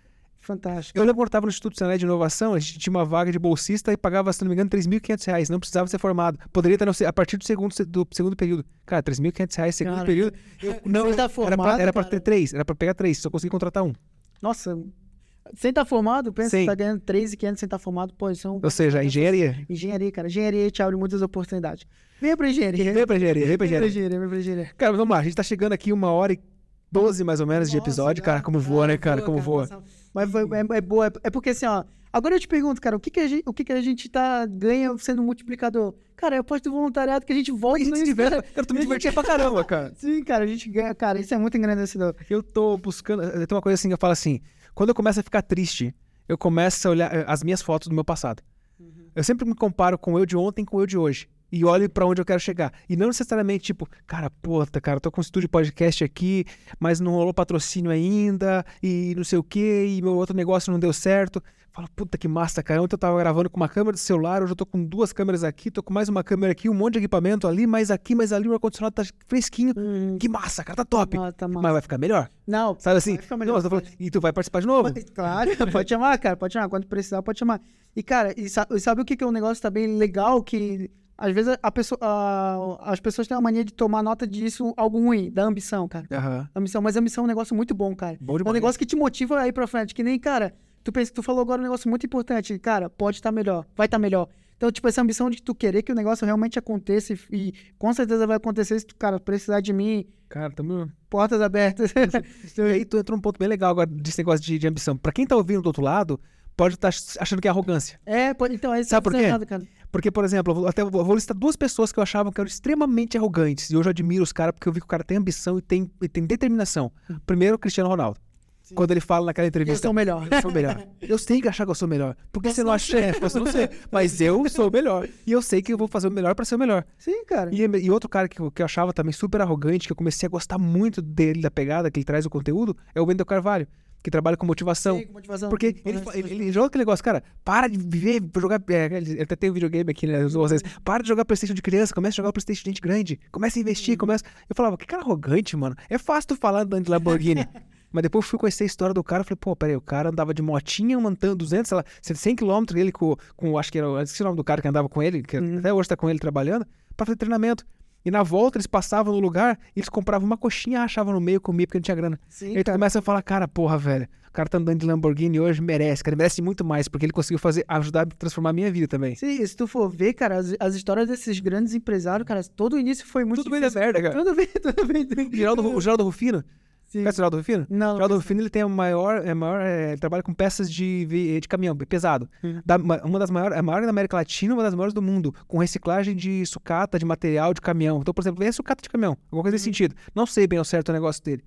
Fantástico. eu lembro estava no Instituto Nacional de Inovação, a gente tinha uma vaga de bolsista e pagava, se não me engano, 3.500 reais. Não precisava ser formado. Poderia estar no a partir do segundo, se- do segundo período. Cara, 3.500 reais, segundo Cara, período. Eu, não, você tá era formado, pra, era pra cara? ter três, era pra pegar três, só consegui contratar um. Nossa, sem estar formado, pensa Sim. que tá ganhando 3,500 sem estar formado, pô, isso é. Ou seja, a engenharia. Engenharia, cara. Engenharia te abre muitas oportunidades. Venha pra engenharia. Vem pra engenharia, vem pra Vem pra engenharia. engenharia, vem pra engenharia. Cara, vamos lá, a gente tá chegando aqui uma hora e doze mais ou menos de Nossa, episódio. Cara, como voa, né, cara? Como voa. Mas é, é boa. É porque assim, ó. Agora eu te pergunto, cara, o que, que, a, gente, o que, que a gente tá, ganha sendo multiplicador? Cara, é parte do voluntariado que a gente volta gente no se diverte. Cara, tu me divertia pra caramba, cara. Sim, cara, a gente ganha. Cara, isso é muito engrandecedor. Eu tô buscando. Tem uma coisa assim que eu falo assim: quando eu começo a ficar triste, eu começo a olhar eh, as minhas fotos do meu passado. Eu sempre me comparo com o eu de ontem com o eu de hoje. E olho pra onde eu quero chegar. E não necessariamente, tipo, cara, puta, cara, tô com um estúdio podcast aqui, mas não rolou patrocínio ainda, e não sei o quê, e meu outro negócio não deu certo. Fala, puta que massa, cara. Ontem eu tava gravando com uma câmera de celular, hoje eu tô com duas câmeras aqui, tô com mais uma câmera aqui, um monte de equipamento ali, mais aqui, mais ali, o ar-condicionado tá fresquinho. Hum, Que massa, cara, tá top. tá, tá. Mas vai ficar melhor. Não, Sabe assim? vai ficar Não, melhor. mas tô falando, e tu vai participar de novo? Claro, pode chamar, cara, pode chamar. Quando precisar, pode chamar. E, cara, e sa- e sabe, o que, que é um negócio também legal? Que às vezes a pessoa, a- as pessoas têm a mania de tomar nota disso, algo ruim, da ambição, cara. Aham. Ambição, mas a ambição é um negócio muito bom, cara. Bom É um negócio que te motiva a ir pra frente. Que nem, cara, tu pensa, tu falou agora um negócio muito importante. Cara, pode estar melhor, vai estar melhor. Então, tipo, essa ambição de tu querer que o negócio realmente aconteça e, e com certeza vai acontecer se tu, cara, precisar de mim, Cara, tamo... portas abertas. E aí tu entrou num ponto bem legal agora desse negócio de, de ambição. Pra quem tá ouvindo do outro lado, pode estar achando que é arrogância. é, pode, então, é Sabe por quê? errado, cara. Porque, por exemplo, eu até eu vou listar duas pessoas que eu achava que eram extremamente arrogantes. E hoje eu admiro os caras porque eu vi que o cara tem ambição e tem, e tem determinação. Primeiro, o Cristiano Ronaldo. Quando ele fala naquela Eu entrevista. sou o melhor. Eu sou o melhor. Eu sei que achar que eu sou o melhor. Por que Você não acha? É, você não sei. Mas eu sou o melhor. E eu sei que eu vou fazer o melhor pra ser o melhor. Sim, cara. E, e outro cara que eu, que eu achava também super arrogante, que eu comecei a gostar muito dele, da pegada que ele traz o conteúdo, é o Wendel Carvalho, que trabalha com motivação. Sim, com motivação. Porque ele, fa- ele, ele joga aquele negócio, cara, para de viver, jogar. É, ele ele até tem um videogame aqui, né? Vocês, para de jogar Playstation de criança, começa a jogar Playstation de gente grande, começa a investir, começa. Eu falava, que cara arrogante, mano. É fácil tu falar andando de Lamborghini. Mas depois eu fui conhecer a história do cara, falei, pô, peraí, o cara andava de motinha, mantendo 200, sei lá, 100 km ele com, com, acho que era, esqueci o nome do cara que andava com ele, que até hoje tá com ele trabalhando, pra fazer treinamento. E na volta eles passavam no lugar, eles compravam uma coxinha, achavam no meio, comia porque não tinha grana. Sim, Aí tu cara. começa a falar, cara, porra, velho, o cara tá andando de Lamborghini hoje, merece, cara, ele merece muito mais, porque ele conseguiu fazer, ajudar a transformar a minha vida também. Sim, se tu for ver, cara, as, as histórias desses grandes empresários, cara, todo o início foi muito Tudo bem da difícil. merda, cara. Tudo bem, tudo bem. tudo bem. Geraldo, o Geraldo Rufino, Sim. conhece o Geraldo Rufino? Não, O Geraldo Rufino, ele tem a maior, é maior é, ele trabalha com peças de, ve- de caminhão, pesado. Uhum. Da- ma- uma das maiores, a maior da América Latina, uma das maiores do mundo, com reciclagem de sucata, de material, de caminhão. Então, por exemplo, vem a sucata de caminhão, alguma coisa nesse Uhum. sentido. Não sei bem ao certo o negócio dele.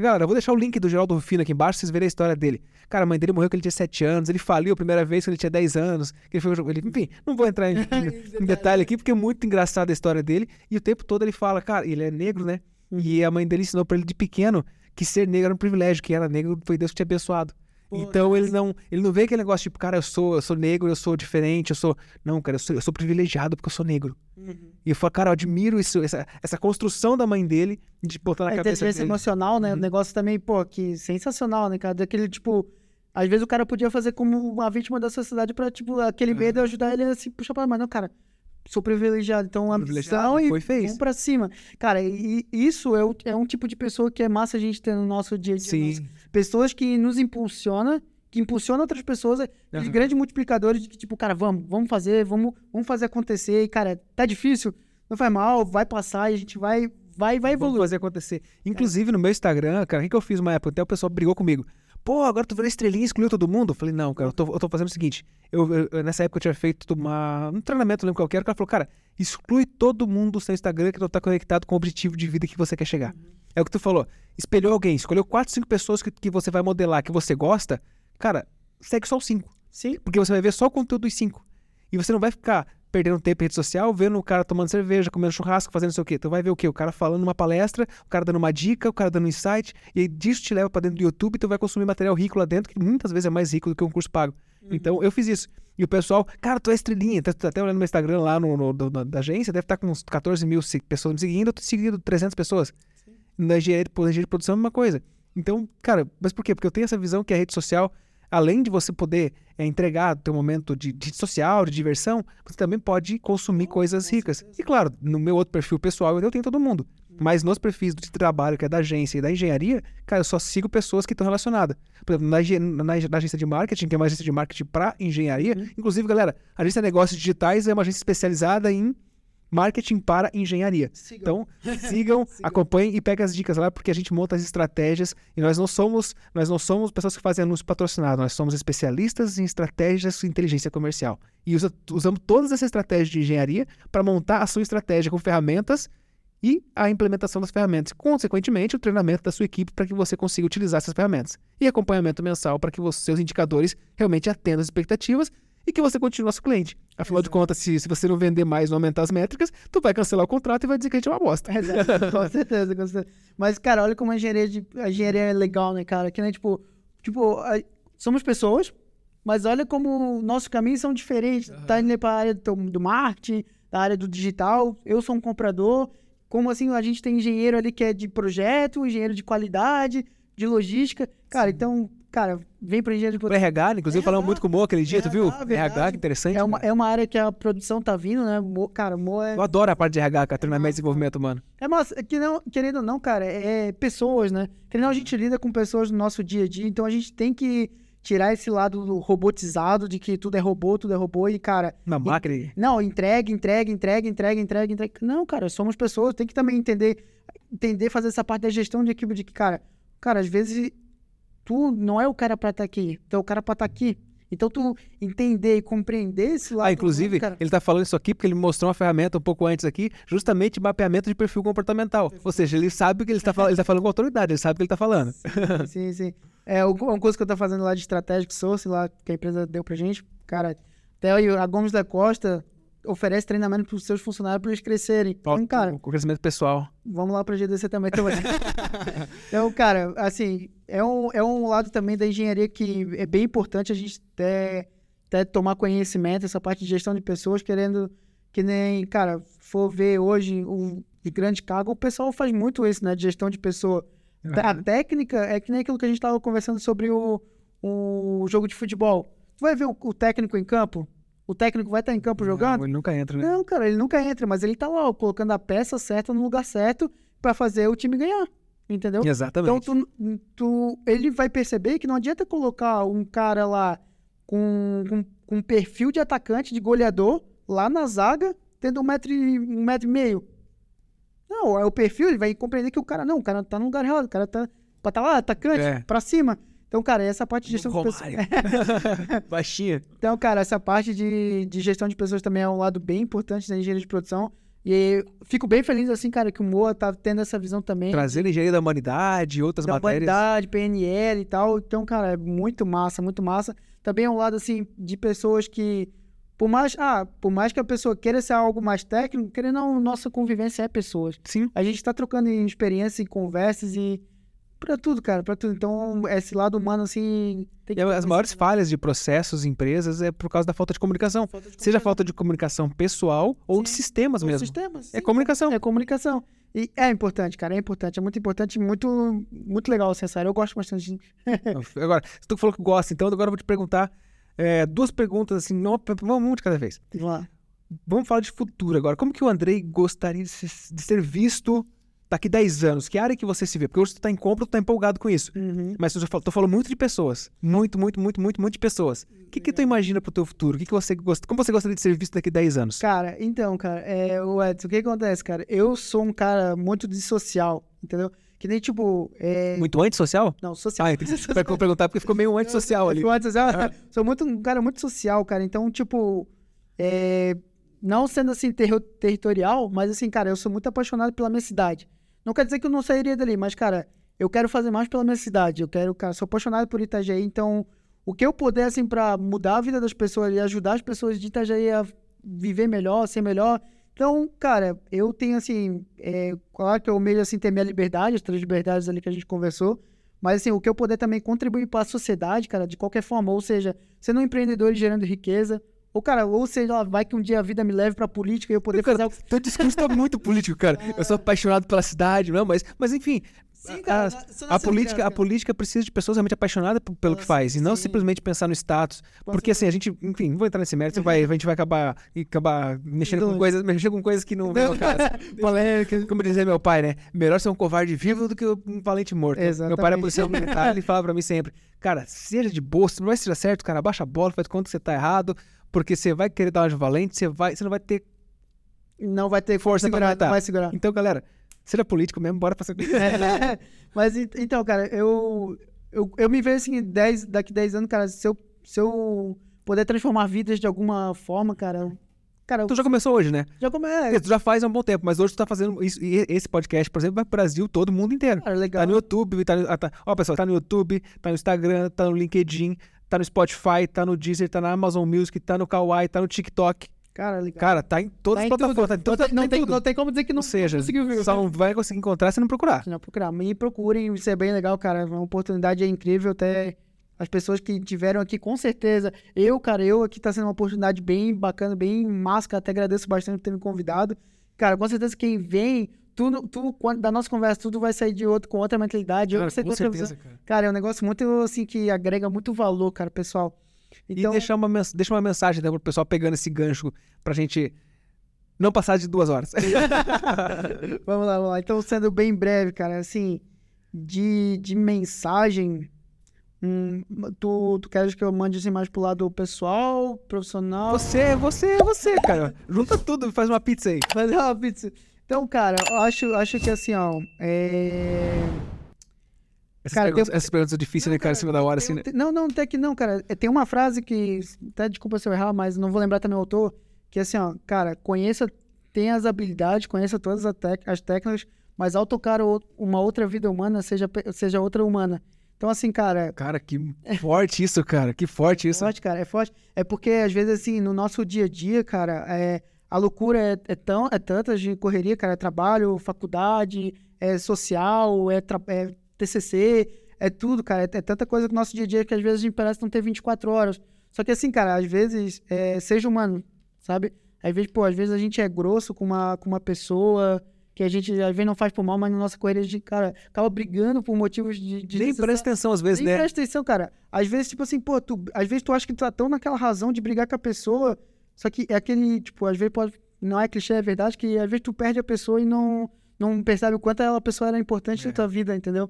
Galera, eu vou deixar o link do Geraldo Rufino aqui embaixo, vocês verem a história dele. Cara, a mãe dele morreu quando ele tinha 7 anos, ele faliu a primeira vez quando ele tinha 10 anos. Que ele foi, ele, enfim, não vou entrar em- em detalhe aqui, porque é muito engraçada a história dele. E o tempo todo ele fala, cara, ele é negro, né? E a mãe dele ensinou pra ele de pequeno que ser negro era um privilégio, que era negro foi Deus que tinha abençoado. Pô, então ele não, ele não vê aquele negócio tipo, cara, eu sou, eu sou negro, eu sou diferente, eu sou. Não, cara, eu sou, eu sou privilegiado porque eu sou negro. Uhum. E eu falo, cara, eu admiro isso, essa, essa construção da mãe dele de botar na A cabeça dele. emocional, né? O negócio também, pô, que sensacional, né, cara? Daquele, tipo... Às vezes o cara podia fazer como uma vítima da sociedade pra, tipo, aquele medo ajudar ele a se puxar pra mais. Não, cara, sou privilegiado, então a Privilegiado, ambição e foi fez. vamos pra cima. Cara, e isso é, o- é um tipo de pessoa que é massa a gente ter no nosso dia a dia. Sim. nosso. Pessoas que nos impulsionam, que impulsionam outras pessoas, Aham. grandes multiplicadores de que, tipo, cara, vamos, vamos fazer, vamos, vamos fazer acontecer. E, cara, tá difícil, não faz mal, vai passar e a gente vai, vai, vai Vamos evoluir. fazer acontecer. Inclusive, no meu Instagram, cara, o que eu fiz uma época? Até o pessoal brigou comigo. Pô, agora tu virou estrelinha e excluiu todo mundo? Eu falei, não, cara, eu tô, eu tô fazendo o seguinte. Eu, eu- nessa época eu tinha feito uma, um treinamento, não lembro qual que era. O cara falou, cara, exclui todo mundo do seu Instagram que não tá conectado com o objetivo de vida que você quer chegar. É o que tu falou. Espelhou alguém, escolheu quatro, cinco pessoas que, que você vai modelar, que você gosta. Cara, segue só os cinco. Sim. Porque você vai ver só o conteúdo dos cinco. E você não vai ficar perdendo tempo em rede social, vendo o cara tomando cerveja, comendo churrasco, fazendo não sei o quê. Tu vai ver o quê? O cara falando numa palestra, o cara dando uma dica, o cara dando um insight, e aí disso te leva pra dentro do YouTube e tu vai consumir material rico lá dentro, que muitas vezes é mais rico do que um curso pago. Então, eu fiz isso. E o pessoal, cara, tu é estrelinha. Tá, tá até olhando no meu Instagram lá no, no- da, agência, deve estar com uns 14 mil pessoas me seguindo, eu tô seguindo 300 pessoas. Na engenharia, de- na engenharia de produção é a mesma coisa. Então, cara, mas por quê? Porque eu tenho essa visão que a rede social, além de você poder é, entregar teu momento de, de social, de diversão, você também pode consumir coisas ricas. E claro, no meu outro perfil pessoal eu tenho todo mundo. Mas nos perfis de trabalho, que é da agência e da engenharia, cara, eu só sigo pessoas que estão relacionadas. Por exemplo, na, na- na agência de marketing, que é uma agência de marketing para engenharia, inclusive, galera, a agência de negócios digitais é uma agência especializada em marketing para engenharia. Então, sigam, acompanhem e peguem as dicas lá, porque a gente monta as estratégias e nós não somos, nós não somos pessoas que fazem anúncio patrocinado, nós somos especialistas em estratégias de inteligência comercial. E usa- usamos todas essas estratégias de engenharia para montar a sua estratégia com ferramentas e a implementação das ferramentas. Consequentemente, o treinamento da sua equipe para que você consiga utilizar essas ferramentas. E acompanhamento mensal para que os seus indicadores realmente atendam as expectativas e que você continue nosso cliente. Afinal de contas, se, se você não vender mais ou aumentar as métricas, tu vai cancelar o contrato e vai dizer que a gente é uma bosta. Exato, com certeza, com certeza. Mas, cara, olha como a engenharia, de, a engenharia é legal, né, cara? Que nem, tipo, tipo a- somos pessoas Mas olha como nossos caminhos são diferentes. Tá indo para a área do, do marketing, da área do digital. Eu sou um comprador. Como assim, a gente tem engenheiro ali que é de projeto, engenheiro de qualidade, de logística. Cara, então, cara, vem para engenheiro de Pro RH, inclusive RH, falamos muito com o Mo aquele dia, tu viu? RH, verdade. RH, que interessante. É uma, é uma área que a produção tá vindo, né? Mo- Cara, Mo é. Eu adoro a parte de RH, cara, treinamento e desenvolvimento humano. É, mas, que não, querendo ou não, cara, é pessoas, né? Querendo ou não, a gente lida com pessoas no nosso dia a dia, então a gente tem que tirar esse lado do robotizado, de que tudo é robô, tudo é robô, e, cara, Na máquina. não, entrega, entrega, entrega, entrega, entrega, entrega. Não, cara, somos pessoas, tem que também entender, entender, fazer essa parte da gestão de equipe, de que, cara, cara, às vezes tu não é o cara pra estar aqui, tu é o cara pra estar aqui. Então tu entender e compreender esse lado. Ah, inclusive, cara, ele tá falando isso aqui porque ele me mostrou uma ferramenta um pouco antes aqui, justamente mapeamento de perfil comportamental. Ou seja, ele sabe o que ele está falando, ele tá falando com autoridade, ele sabe o que ele tá falando. Sim, sim. É uma coisa que eu tô fazendo lá de Strategic Source, lá que a empresa deu pra gente, cara, até a Gomes da Costa oferece treinamento pros seus funcionários para eles crescerem. Então, cara, Com crescimento pessoal. vamos lá pra GDC também. Então, então cara, assim, é um, é um lado também da engenharia que é bem importante a gente até, até tomar conhecimento, essa parte de gestão de pessoas, querendo que nem, cara, for ver hoje o de grande cargo, o pessoal faz muito isso, né, de gestão de pessoa. A técnica é que nem aquilo que a gente estava conversando sobre o, o jogo de futebol. Tu vai ver o, o técnico em campo? O técnico vai estar em campo jogando? Não, ele nunca entra, né? Não, cara, ele nunca entra, mas ele tá lá, ó, colocando a peça certa no lugar certo pra fazer o time ganhar. Entendeu? Então, Exatamente. tu, tu, ele vai perceber que não adianta colocar um cara lá com, com, com um perfil de atacante, de goleador, lá na zaga, tendo um metro, e- um metro e meio. Não, é o perfil, ele vai compreender que o cara, não, o cara tá no lugar errado, o cara tá tá lá, atacante, É. pra cima. Então, cara, essa parte de gestão de pessoas. Baixinha. Então, cara, essa parte de, de gestão de pessoas também é um lado bem importante da engenharia de produção. E fico bem feliz, assim, cara, que o Moa tá tendo essa visão também. Trazendo engenharia da humanidade, outras da matérias. humanidade, PNL e tal. Então, cara, é muito massa, muito massa. Também é um lado, assim, de pessoas que, por mais, ah, por mais que a pessoa queira ser algo mais técnico, querendo ou não, nossa convivência é pessoas. Sim. A gente tá trocando em experiência, em conversas e pra tudo, cara, pra tudo. Então, esse lado humano, assim... Tem E as maiores falhas de processos, empresas, é por causa da falta de comunicação. Falta de Seja falta de comunicação pessoal ou de Sim. sistemas Os mesmo. sistemas, É comunicação. É comunicação. E é importante, cara, é importante, é muito importante, muito, muito legal essa série. Eu gosto bastante de. Agora, se tu falou que gosta, então agora eu vou te perguntar é, duas perguntas, assim, não, vamos um de cada vez. Vamos lá. Vamos falar de futuro agora. Como que o Andrei gostaria de ser, de ser visto daqui 10 anos? Que área que você se vê? Porque hoje tu tá em compra, tu tá empolgado com isso. Uhum. Mas falou, tu falou muito de pessoas. Muito, muito, muito, muito, muito de pessoas. O que que tu imagina pro teu futuro? O que que você gosta, como você gostaria de ser visto daqui 10 anos? Cara, então, cara, é, o Edson, o que acontece, cara? Eu sou um cara muito dissocial, entendeu? Que nem tipo. É... Muito antissocial? Não, social. Ah, eu que per- perguntar porque ficou meio antissocial ali. Eu sou antissocial. Sou muito, um cara muito social, cara. Então, tipo, é, não sendo assim terri- territorial, mas assim, cara, eu sou muito apaixonado pela minha cidade. Não quer dizer que eu não sairia dali, mas, cara, eu quero fazer mais pela minha cidade. Eu quero, cara, sou apaixonado por Itajaí, então o que eu puder, assim, pra mudar a vida das pessoas e ajudar as pessoas de Itajaí a viver melhor, ser melhor. Então, cara, eu tenho, assim, é, claro que eu meio, assim, ter minha liberdade, as três liberdades ali que a gente conversou, mas, assim, o que eu puder também contribuir para a sociedade, cara, de qualquer forma, ou seja, sendo um empreendedor e gerando riqueza, ou, cara, ou seja, vai que um dia a vida me leve pra política e eu poder fazer Cara, algo... teu discurso tá muito político, cara. Eu sou apaixonado pela cidade, não, mas, mas enfim. Sim, cara, a, a política, a política precisa de pessoas realmente apaixonadas pelo que faz, e não sim. simplesmente pensar no status. Porque assim, a gente, enfim, não vou entrar nesse mérito, vai, a gente vai acabar, acabar mexendo com Doido. coisas, mexendo com coisas que não caso. Polêmica. Como dizia meu pai, né? Melhor ser um covarde vivo do que um valente morto. Meu pai Exatamente. policial militar, ele falava pra mim sempre, cara, seja de boa, se não vai ser certo, cara, abaixa a bola, faz conta que você tá errado, porque você vai querer dar uma de valente, você, vai, você não vai ter Não vai ter Força pra segurar, não vai segurar. Então, galera, seja político mesmo, bora pra É, Mas ent- então, cara, eu, eu, eu me vejo assim, 10, daqui 10 anos, cara, se eu, se eu puder transformar vidas de alguma forma, cara. Cara, Tu já começou hoje, né? já come... Tu já faz há um bom tempo, mas hoje tu tá fazendo isso, e esse podcast, por exemplo, vai pro Brasil todo, mundo inteiro. Cara, legal. Tá no YouTube, tá no, ah, tá, ó, pessoal, tá no YouTube, tá no Instagram, tá no LinkedIn, tá no Spotify, tá no Deezer, tá na Amazon Music, tá no Kawaii, tá no TikTok. Cara, legal. Cara, tá em todas Tá as plataformas, tá em todas, não, tem, não, em tem, não tem como dizer que não Ou seja, conseguiu ver. só não vai conseguir encontrar se não procurar. Se não procurar. Me procurem, isso é bem legal, cara. A oportunidade é incrível. Até as pessoas que tiveram aqui, com certeza. Eu, cara, eu aqui tá sendo uma oportunidade bem bacana, bem máscara. Até agradeço bastante por ter me convidado. Cara, com certeza quem vem, tudo, tudo da nossa conversa, tudo vai sair de outro, com outra mentalidade. Cara, com outra certeza, cara. Cara, é um negócio muito, assim, que agrega muito valor, cara, pessoal. Então, E deixar uma, mens- deixa uma mensagem né, pro pessoal pegando esse gancho pra gente não passar de duas horas. vamos lá, vamos lá. Então, sendo bem breve, cara, assim, de, de mensagem, hum, tu, tu queres que eu mande assim mais pro lado pessoal, profissional? Você, você, você, cara. Junta tudo e faz uma pizza aí. Fazer uma pizza. Então, cara, eu acho, acho que assim, ó, é... Essas, Cara, perguntas, tem- essas perguntas são difíceis, né, cara? Em cima da hora, assim, né? Não, não, tem que não, cara. É, Tem uma frase que, até desculpa se eu errar, mas não vou lembrar também o autor, que é assim, ó, cara, conheça, tenha as habilidades, conheça todas as, tec- as técnicas, mas ao tocar uma outra vida humana, seja, seja outra humana. Então, assim, cara, Cara, que forte isso, cara. Que forte é isso. forte, cara, é forte. É porque, às vezes, assim, no nosso dia a dia, cara, é, a loucura é, é, tão, é tanta de correria, cara, é trabalho, faculdade, é social, é, é TCC, é tudo, cara, é, é tanta coisa no nosso dia a dia que às vezes a gente parece não ter 24 horas. Só que, assim, cara, às vezes, é, seja humano, sabe? Às vezes, pô, às vezes a gente é grosso com uma, com uma pessoa que a gente, às vezes, não faz por mal, mas na nossa correria a gente, cara, acaba brigando por motivos de... de Nem necessidade. presta atenção às vezes, Nem né? presta atenção, cara. Às vezes, tipo assim, pô, tu, às vezes tu acha que tu tá tão naquela razão de brigar com a pessoa, só que é aquele, tipo, às vezes pode, não é clichê, é verdade, que às vezes tu perde a pessoa e não, não percebe o quanto aquela pessoa era importante É. na tua vida, entendeu?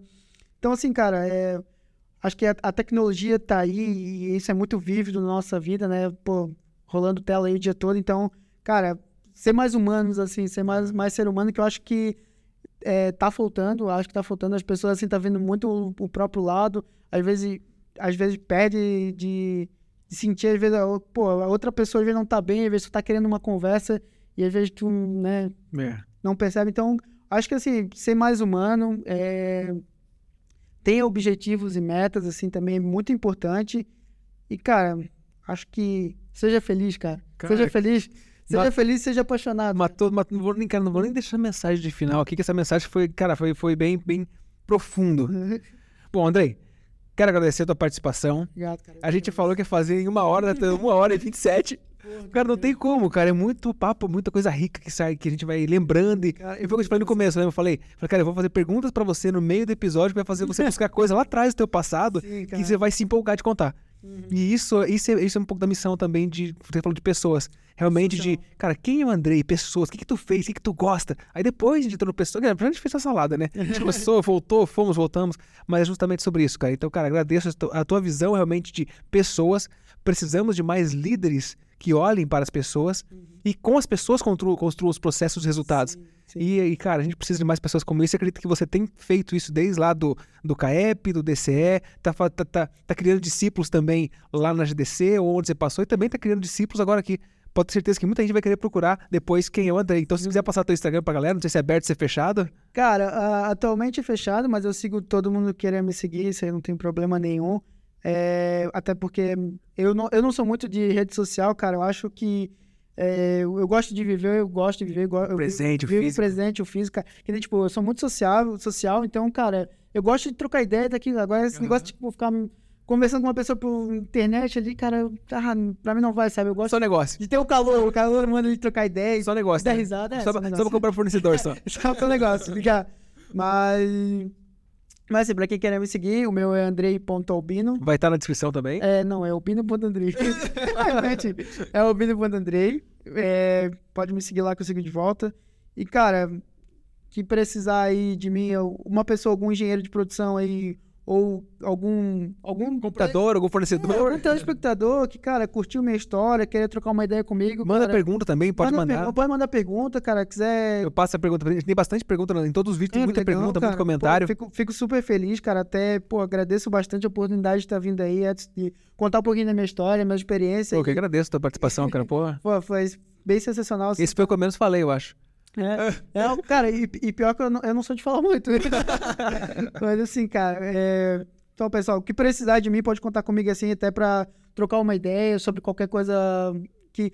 Então, assim, cara, é, acho que a, a tecnologia tá aí e isso é muito vívido na nossa vida, né? Pô, rolando tela aí o dia todo. Então, cara, ser mais humanos, assim, ser mais, mais ser humano, que eu acho que é, tá faltando, acho que tá faltando. As pessoas, assim, tá vendo muito o, o próprio lado. Às vezes, às vezes perde de, de sentir, às vezes, a, pô, a outra pessoa às vezes não tá bem, às vezes tu tá querendo uma conversa e às vezes tu, né, É. não percebe. Então, acho que assim, ser mais humano, é... tenha objetivos e metas, assim, também é muito importante. E, cara, acho que seja feliz, cara. Cara, seja feliz. Seja ma- feliz, seja apaixonado. Matou, matou, não vou nem, cara, não vou nem deixar mensagem de final aqui, que essa mensagem foi, cara, foi, foi bem, bem profundo. Bom, Andrei, quero agradecer a tua participação. Obrigado, cara. A gente falou que ia fazer em uma hora, tá uma hora e 27. Cara, não tem como, cara. É muito papo, muita coisa rica que sai, que a gente vai lembrando. E, Cara, foi o que eu te falei no começo, né? Eu falei, falei, cara, eu vou fazer perguntas pra você no meio do episódio que vai fazer você buscar coisa lá atrás do teu passado Sim, que você vai se empolgar de contar. E isso, isso, é, isso é um pouco da missão também de. Você falou de pessoas. Realmente de, cara, quem é o Andrei? Pessoas, o que, que tu fez? O que, que tu gosta? Aí depois a gente entrou no pessoa. Cara, a gente fez essa salada, né? A gente começou, voltou, fomos, voltamos. Mas é justamente sobre isso, cara. Então, cara, agradeço a a tua visão realmente de pessoas. Precisamos de mais líderes que olhem para as pessoas e com as pessoas construam, construam os processos e resultados. sim. E, e, cara, a gente precisa de mais pessoas como isso. Eu acredito que você tem feito isso desde lá do, do CAEP, do DCE, tá, tá, tá, tá criando discípulos também lá na GDC, ou onde você passou, e também tá criando discípulos agora aqui. Pode ter certeza que muita gente vai querer procurar depois quem é o André. Então, se quiser passar teu Instagram pra galera, não sei se é aberto, se é fechado. Cara, a- atualmente é fechado, mas eu sigo todo mundo que querer me seguir, isso aí não tem problema nenhum. É, até porque eu não, eu não sou muito de rede social, cara. Eu acho que é, eu eu gosto de viver, eu gosto de viver. eu Presente, o vivo físico. presente, o físico. Que tipo, eu sou muito social, social, então, cara, eu gosto de trocar ideia daqui. Agora, esse Aham. negócio de tipo, ficar conversando com uma pessoa por internet ali, cara, ah, pra mim não vai, sabe? Eu gosto Só negócio. de ter o calor, o calor manda ele trocar ideia. Só negócio. Dar né? risada, é, só, só pra- só pra comprar fornecedor só. Só pro negócio, fica. Mas. Mas assim, pra quem quer me seguir, o meu é andrei.albino. Vai estar na descrição também. É, não, é albino.andrei. é albino.andrei. É, pode me seguir lá que eu sigo de volta. E, cara, que precisar aí de mim, uma pessoa, algum engenheiro de produção aí, ou algum. algum Computador, algum É, fornecedor. algum telespectador que, cara, curtiu minha história, querer trocar uma ideia comigo. Manda cara, pergunta também, pode manda mandar. per- Pode mandar pergunta, cara. Quiser Eu passo a pergunta pra gente. Tem bastante pergunta em todos os vídeos, tem É, muita legal, pergunta, cara. muito comentário. Pô, fico, fico super feliz, cara. Até, pô, agradeço bastante a oportunidade de estar vindo aí, antes de contar um pouquinho da minha história, minha experiência. Pô, eu que E, agradeço a tua participação, cara. Pô, pô, foi bem sensacional. assim. esse foi o que eu menos falei, eu acho. É, é, cara, e, e pior que eu não, eu não sou de falar muito. Mas assim, cara, é... então, pessoal, o que precisar de mim pode contar comigo assim, até pra trocar uma ideia sobre qualquer coisa que.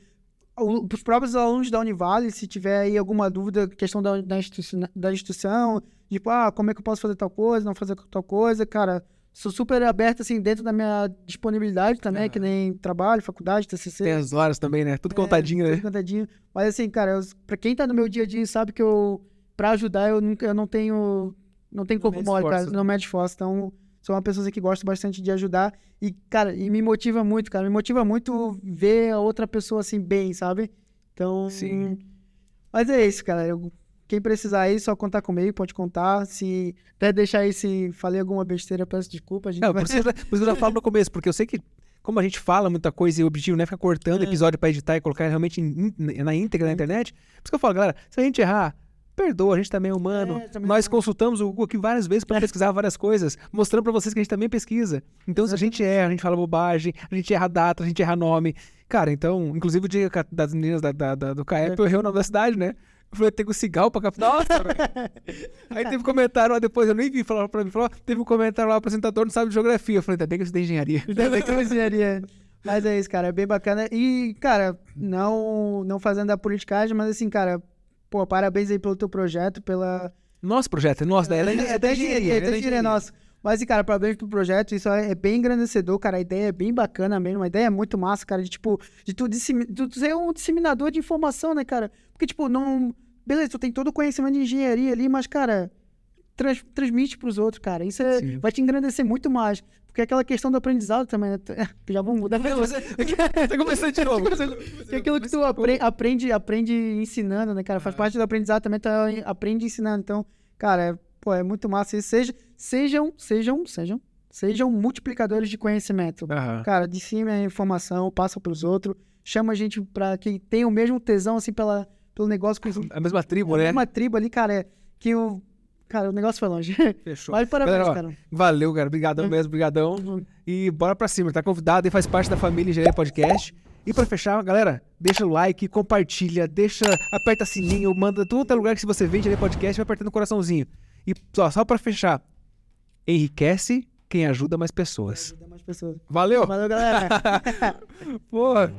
Os próprios alunos da Univale, se tiver aí alguma dúvida, questão da, da, instituição, da instituição, tipo, ah, como é que eu posso fazer tal coisa, não fazer tal coisa, cara, sou super aberto, assim, dentro da minha disponibilidade também, que nem trabalho, faculdade, TCC. Tem as horas também, né? Tudo É, contadinho, né? tudo contadinho. Mas assim, cara, eu, pra quem tá no meu dia a dia sabe que eu, pra ajudar, eu, nunca, eu não tenho, não tenho corpo mole, cara, não mede esforço. Então, sou uma pessoa assim, que gosta bastante de ajudar. E, cara, e me motiva muito, cara, me motiva muito ver a outra pessoa, assim, bem, sabe? Então, Sim. mas é isso, cara. Eu- quem precisar aí, só contar comigo, pode contar. Se até deixar aí, se falei alguma besteira, peço desculpa. A gente Não, vai... por isso, por isso eu já falo no começo, porque eu sei que, como a gente fala muita coisa e o objetivo não é ficar cortando É. episódio pra editar e colocar realmente em- na íntegra na internet, por isso que eu falo, galera, se a gente errar, perdoa, a gente também é humano. É, também Nós é. consultamos o Google aqui várias vezes para pesquisar várias coisas, mostrando pra vocês que a gente também pesquisa. Então, se a gente erra, a gente fala bobagem, a gente erra data, a gente erra nome. Cara, então, inclusive o dia das meninas da, da- da- do CAEP, eu errei o nome da cidade, né? Eu falei, tem o cigal pra captar. Nossa, velho. Aí teve um comentário lá depois, eu nem vi, falaram pra mim, falou, teve um comentário lá, o apresentador não sabe de geografia. Eu falei, ainda bem que tem engenharia. Ainda bem que eu engenharia. Mas é isso, cara, é bem bacana. E, cara, não, não fazendo da politicagem, mas assim, cara, pô, parabéns aí pelo teu projeto, pela. Nosso projeto, é nosso, daí ela é, da engenharia. É, é da da engenharia é nosso. Mas, cara, parabéns pelo projeto. Isso é é bem engrandecedor, cara. A ideia é bem bacana mesmo. A ideia é muito massa, cara. De, tipo, de tu, dissemi- de tu ser um disseminador de informação, né, cara? Porque, tipo, não. Beleza, tu tem todo o conhecimento de engenharia ali, mas, cara, trans- transmite pros outros, cara. Isso é- vai te engrandecer muito mais. Porque é aquela questão do aprendizado também, né? Já vamos mudar. Tá começando de novo. Que é aquilo que tu apre- aprende, aprende ensinando, né, cara? Faz parte do aprendizado também, tu aprende ensinando. Então, cara, é, pô, é muito massa isso. Seja, sejam, sejam, sejam, sejam multiplicadores de conhecimento. Aham. Cara, de cima a informação, passa pros outros, chama a gente pra que tenha o mesmo tesão, assim, pela, pelo negócio. Que, A mesma tribo, né? Uma tribo ali, cara, é, que o... Cara, o negócio foi longe. Fechou. Mas parabéns, Galera, ó, cara. Valeu, cara. Obrigadão mesmo, obrigadão. E bora pra cima. Tá convidado e faz parte da família Engenharia Podcast. E pra fechar, galera, deixa o like, compartilha, deixa, aperta sininho, manda todo lugar que se você vê Engenharia Podcast, vai apertando o coraçãozinho. E só, só pra fechar, enriquece quem ajuda mais pessoas. Ajuda mais pessoas. Valeu! Valeu, galera. Porra!